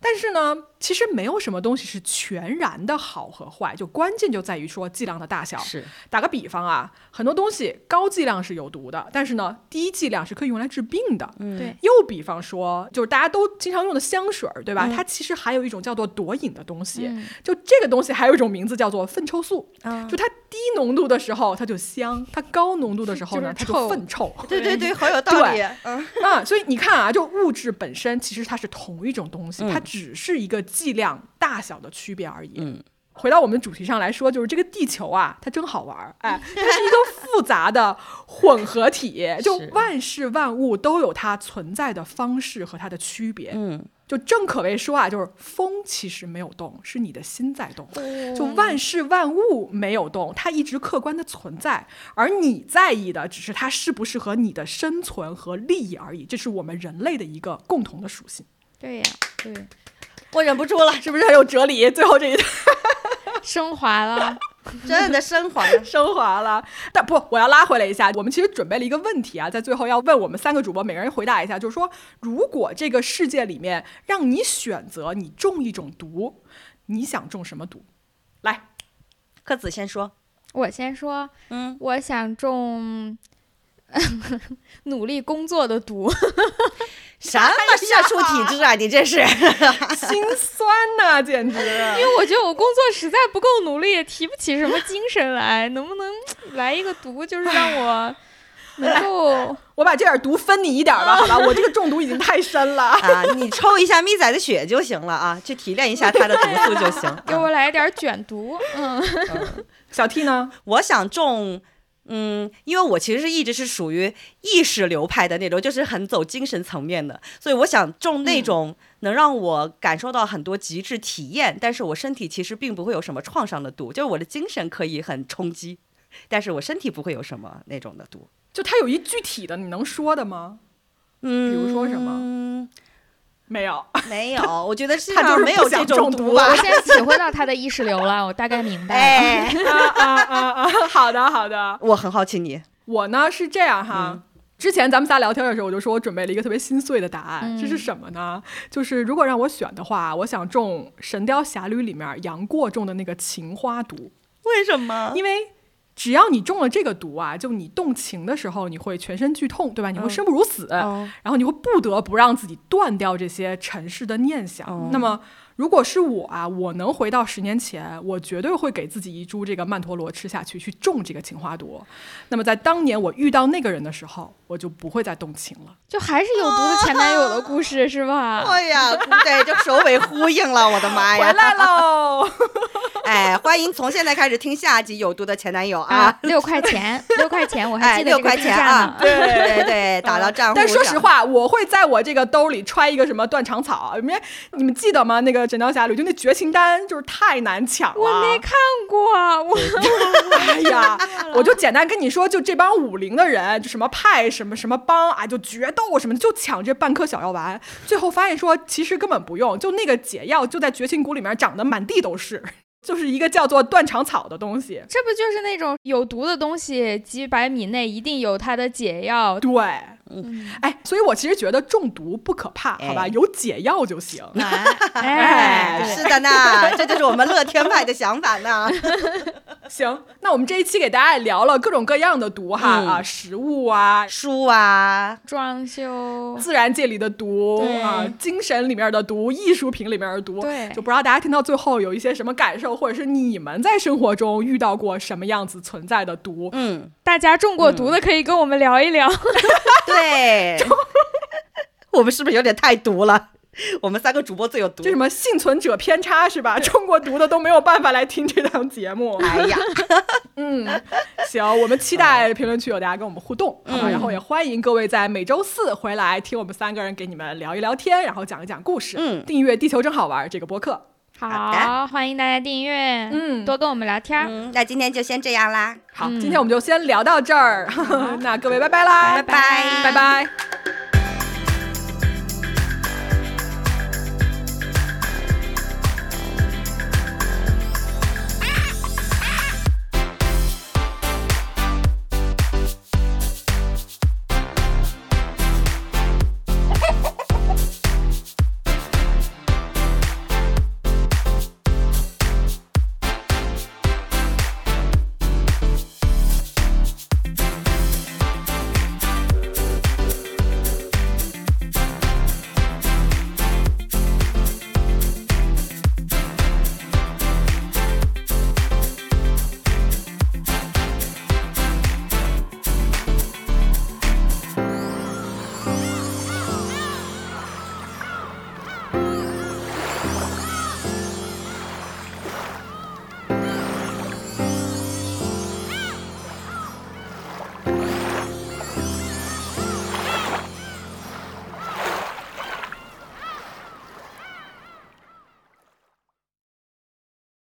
Speaker 1: 但是呢，其实没有什么东西是全然的好和坏，就关键就在于说剂量的大小。
Speaker 3: 是
Speaker 1: 打个比方啊，很多东西高剂量是有毒的，但是呢，低剂量是可以用来治病的。
Speaker 2: 嗯对
Speaker 1: 又比方说，就是大家都经常用的香水儿，对吧？它其实还有一种叫做夺瘾的东西，
Speaker 2: 嗯
Speaker 1: 就这个东西还有一种名字叫做粪臭素。
Speaker 3: 啊
Speaker 1: 就它低浓度的时候它就香，它高浓度的时候呢，它就粪臭。
Speaker 3: 对对对，好有道理
Speaker 1: 对。
Speaker 3: 嗯，
Speaker 1: 啊，所以你看啊，就物质本身其实它是同一种东西，
Speaker 3: 嗯
Speaker 1: 它只是一个剂量大小的区别而已。
Speaker 3: 嗯
Speaker 1: 回到我们主题上来说，就是这个地球啊，它真好玩儿，哎，它是一个复杂的混合体，就万事万物都有它存在的方式和它的区别。
Speaker 3: 嗯，
Speaker 1: 就正可谓说啊，就是风其实没有动，是你的心在动。就万事万物没有动，它一直客观的存在，而你在意的只是它适不适合你的生存和利益而已。这是我们人类的一个共同的属性，
Speaker 2: 对呀，对，
Speaker 3: 我忍不住了，
Speaker 1: 是不是很有哲理？最后这一段
Speaker 2: 升华了。
Speaker 3: 真的升华了。
Speaker 1: 升华了，但不，我要拉回来一下。我们其实准备了一个问题啊，在最后要问我们三个主播，每个人回答一下，就是说，如果这个世界里面让你选择，你中一种毒，你想中什么毒？来，
Speaker 3: 柯子先说，
Speaker 2: 我先说，
Speaker 3: 嗯，
Speaker 2: 我想中 努力工作的毒。
Speaker 3: 什么社畜体质啊？你这是
Speaker 1: 心酸呐、简直！
Speaker 2: 因为我觉得我工作实在不够努力，也提不起什么精神来。能不能来一个毒，就是让我 能够
Speaker 1: 我把这点毒分你一点吧，好吧？我这个中毒已经太深了。
Speaker 3: 啊，你抽一下咪仔的血就行了啊，去提炼一下他的毒素就行。
Speaker 2: 给我来点卷毒？嗯，
Speaker 1: 小 T 呢？
Speaker 3: 我想中，嗯，因为我其实是一直是属于意识流派的那种，就是很走精神层面的，所以我想种那种能让我感受到很多极致体验，但是我身体其实并不会有什么创伤的毒，就是我的精神可以很冲击，但是我身体不会有什么那种的毒。
Speaker 1: 就它有一具体的，你能说的吗？
Speaker 3: 嗯，
Speaker 1: 比如说什么
Speaker 3: 么？
Speaker 1: 没有。
Speaker 3: 没有，我觉得世界
Speaker 1: 他就是不
Speaker 3: 上没有这种毒
Speaker 1: 吧
Speaker 2: 我现在体会到他的意识流了，我大概明白了。
Speaker 3: 哎，
Speaker 1: 啊啊啊啊！好的好的。
Speaker 3: 我很好奇你，
Speaker 1: 我呢是这样哈。
Speaker 3: 嗯
Speaker 1: 之前咱们仨聊天的时候，我就说我准备了一个特别心碎的答案，
Speaker 2: 嗯
Speaker 1: 这是什么呢？就是如果让我选的话，我想中《神雕侠侣》里面杨过中的那个情花毒，
Speaker 3: 为什么？
Speaker 1: 因为只要你中了这个毒啊，就你动情的时候，你会全身剧痛，对吧？你会生不如死，
Speaker 3: 哦
Speaker 1: 然后你会不得不让自己断掉这些尘世的念想。
Speaker 3: 哦
Speaker 1: 那么。如果是我啊，我能回到十年前，我绝对会给自己一株这个曼陀罗吃下去，去种这个情花毒。那么在当年我遇到那个人的时候，我就不会再动情了。
Speaker 2: 就还是有毒的前男友的故事是吧？
Speaker 3: 哎呀，对，就首尾呼应了，我的妈呀！
Speaker 1: 回来喽！
Speaker 3: 哎，欢迎从现在开始听下集《有毒的前男友》
Speaker 2: 啊
Speaker 3: 啊！，
Speaker 2: 六块钱，六块钱，我还
Speaker 3: 哎，
Speaker 2: 记得这个
Speaker 3: 六块钱
Speaker 2: 定价呢。
Speaker 3: 啊！对对对，打到账户上。
Speaker 1: 但说实话，我会在我这个兜里揣一个什么断肠草，因为你们记得吗？那个《神雕侠侣》就那绝情丹，就是太难抢了。
Speaker 2: 我没看过，我
Speaker 1: 哎呀，我就简单跟你说，就这帮武林的人，就什么派、什么什么帮啊，就决斗什么的，就抢这半颗小药丸。最后发现说，其实根本不用，就那个解药就在绝情谷里面长得满地都是，就是一个叫做断肠草的东西。
Speaker 2: 这不就是那种有毒的东西，几百米内一定有它的解药。
Speaker 1: 对，
Speaker 2: 嗯，
Speaker 1: 哎，所以我其实觉得中毒不可怕，好吧，
Speaker 3: 哎
Speaker 1: 有解药就行。
Speaker 2: 哎，
Speaker 3: 是的呢，这就是我们乐天派的想法呢。
Speaker 1: 行，那我们这一期给大家也聊了各种各样的毒哈、
Speaker 3: 嗯。
Speaker 1: 啊，食物啊，
Speaker 3: 书啊，
Speaker 2: 装修，
Speaker 1: 自然界里的毒啊，精神里面的毒，艺术品里面的毒，
Speaker 2: 对。
Speaker 1: 就不知道大家听到最后有一些什么感受，或者是你们在生活中遇到过什么样子存在的毒？
Speaker 3: 嗯，
Speaker 2: 大家中过毒的可以跟我们聊一聊。
Speaker 3: 对，我们是不是有点太毒了？我们三个主播最有毒
Speaker 1: 这。什么幸存者偏差是吧？中国毒的都没有办法来听这档节目。
Speaker 3: 哎呀，
Speaker 1: 嗯，行，我们期待评论区有大家跟我们互动，好吧？
Speaker 3: 嗯
Speaker 1: 然后也欢迎各位在每周四回来听我们三个人给你们聊一聊天，然后讲一讲故事。
Speaker 3: 嗯
Speaker 1: 订阅《地球真好玩》这个播客。
Speaker 2: 好，欢迎大家订阅，
Speaker 1: 嗯。
Speaker 2: 多跟我们聊天儿。
Speaker 3: 嗯，那今天就先这样啦，
Speaker 1: 好，
Speaker 2: 嗯。
Speaker 1: 今天我们就先聊到这儿，那各位拜拜啦，
Speaker 3: 拜拜。
Speaker 1: 拜拜。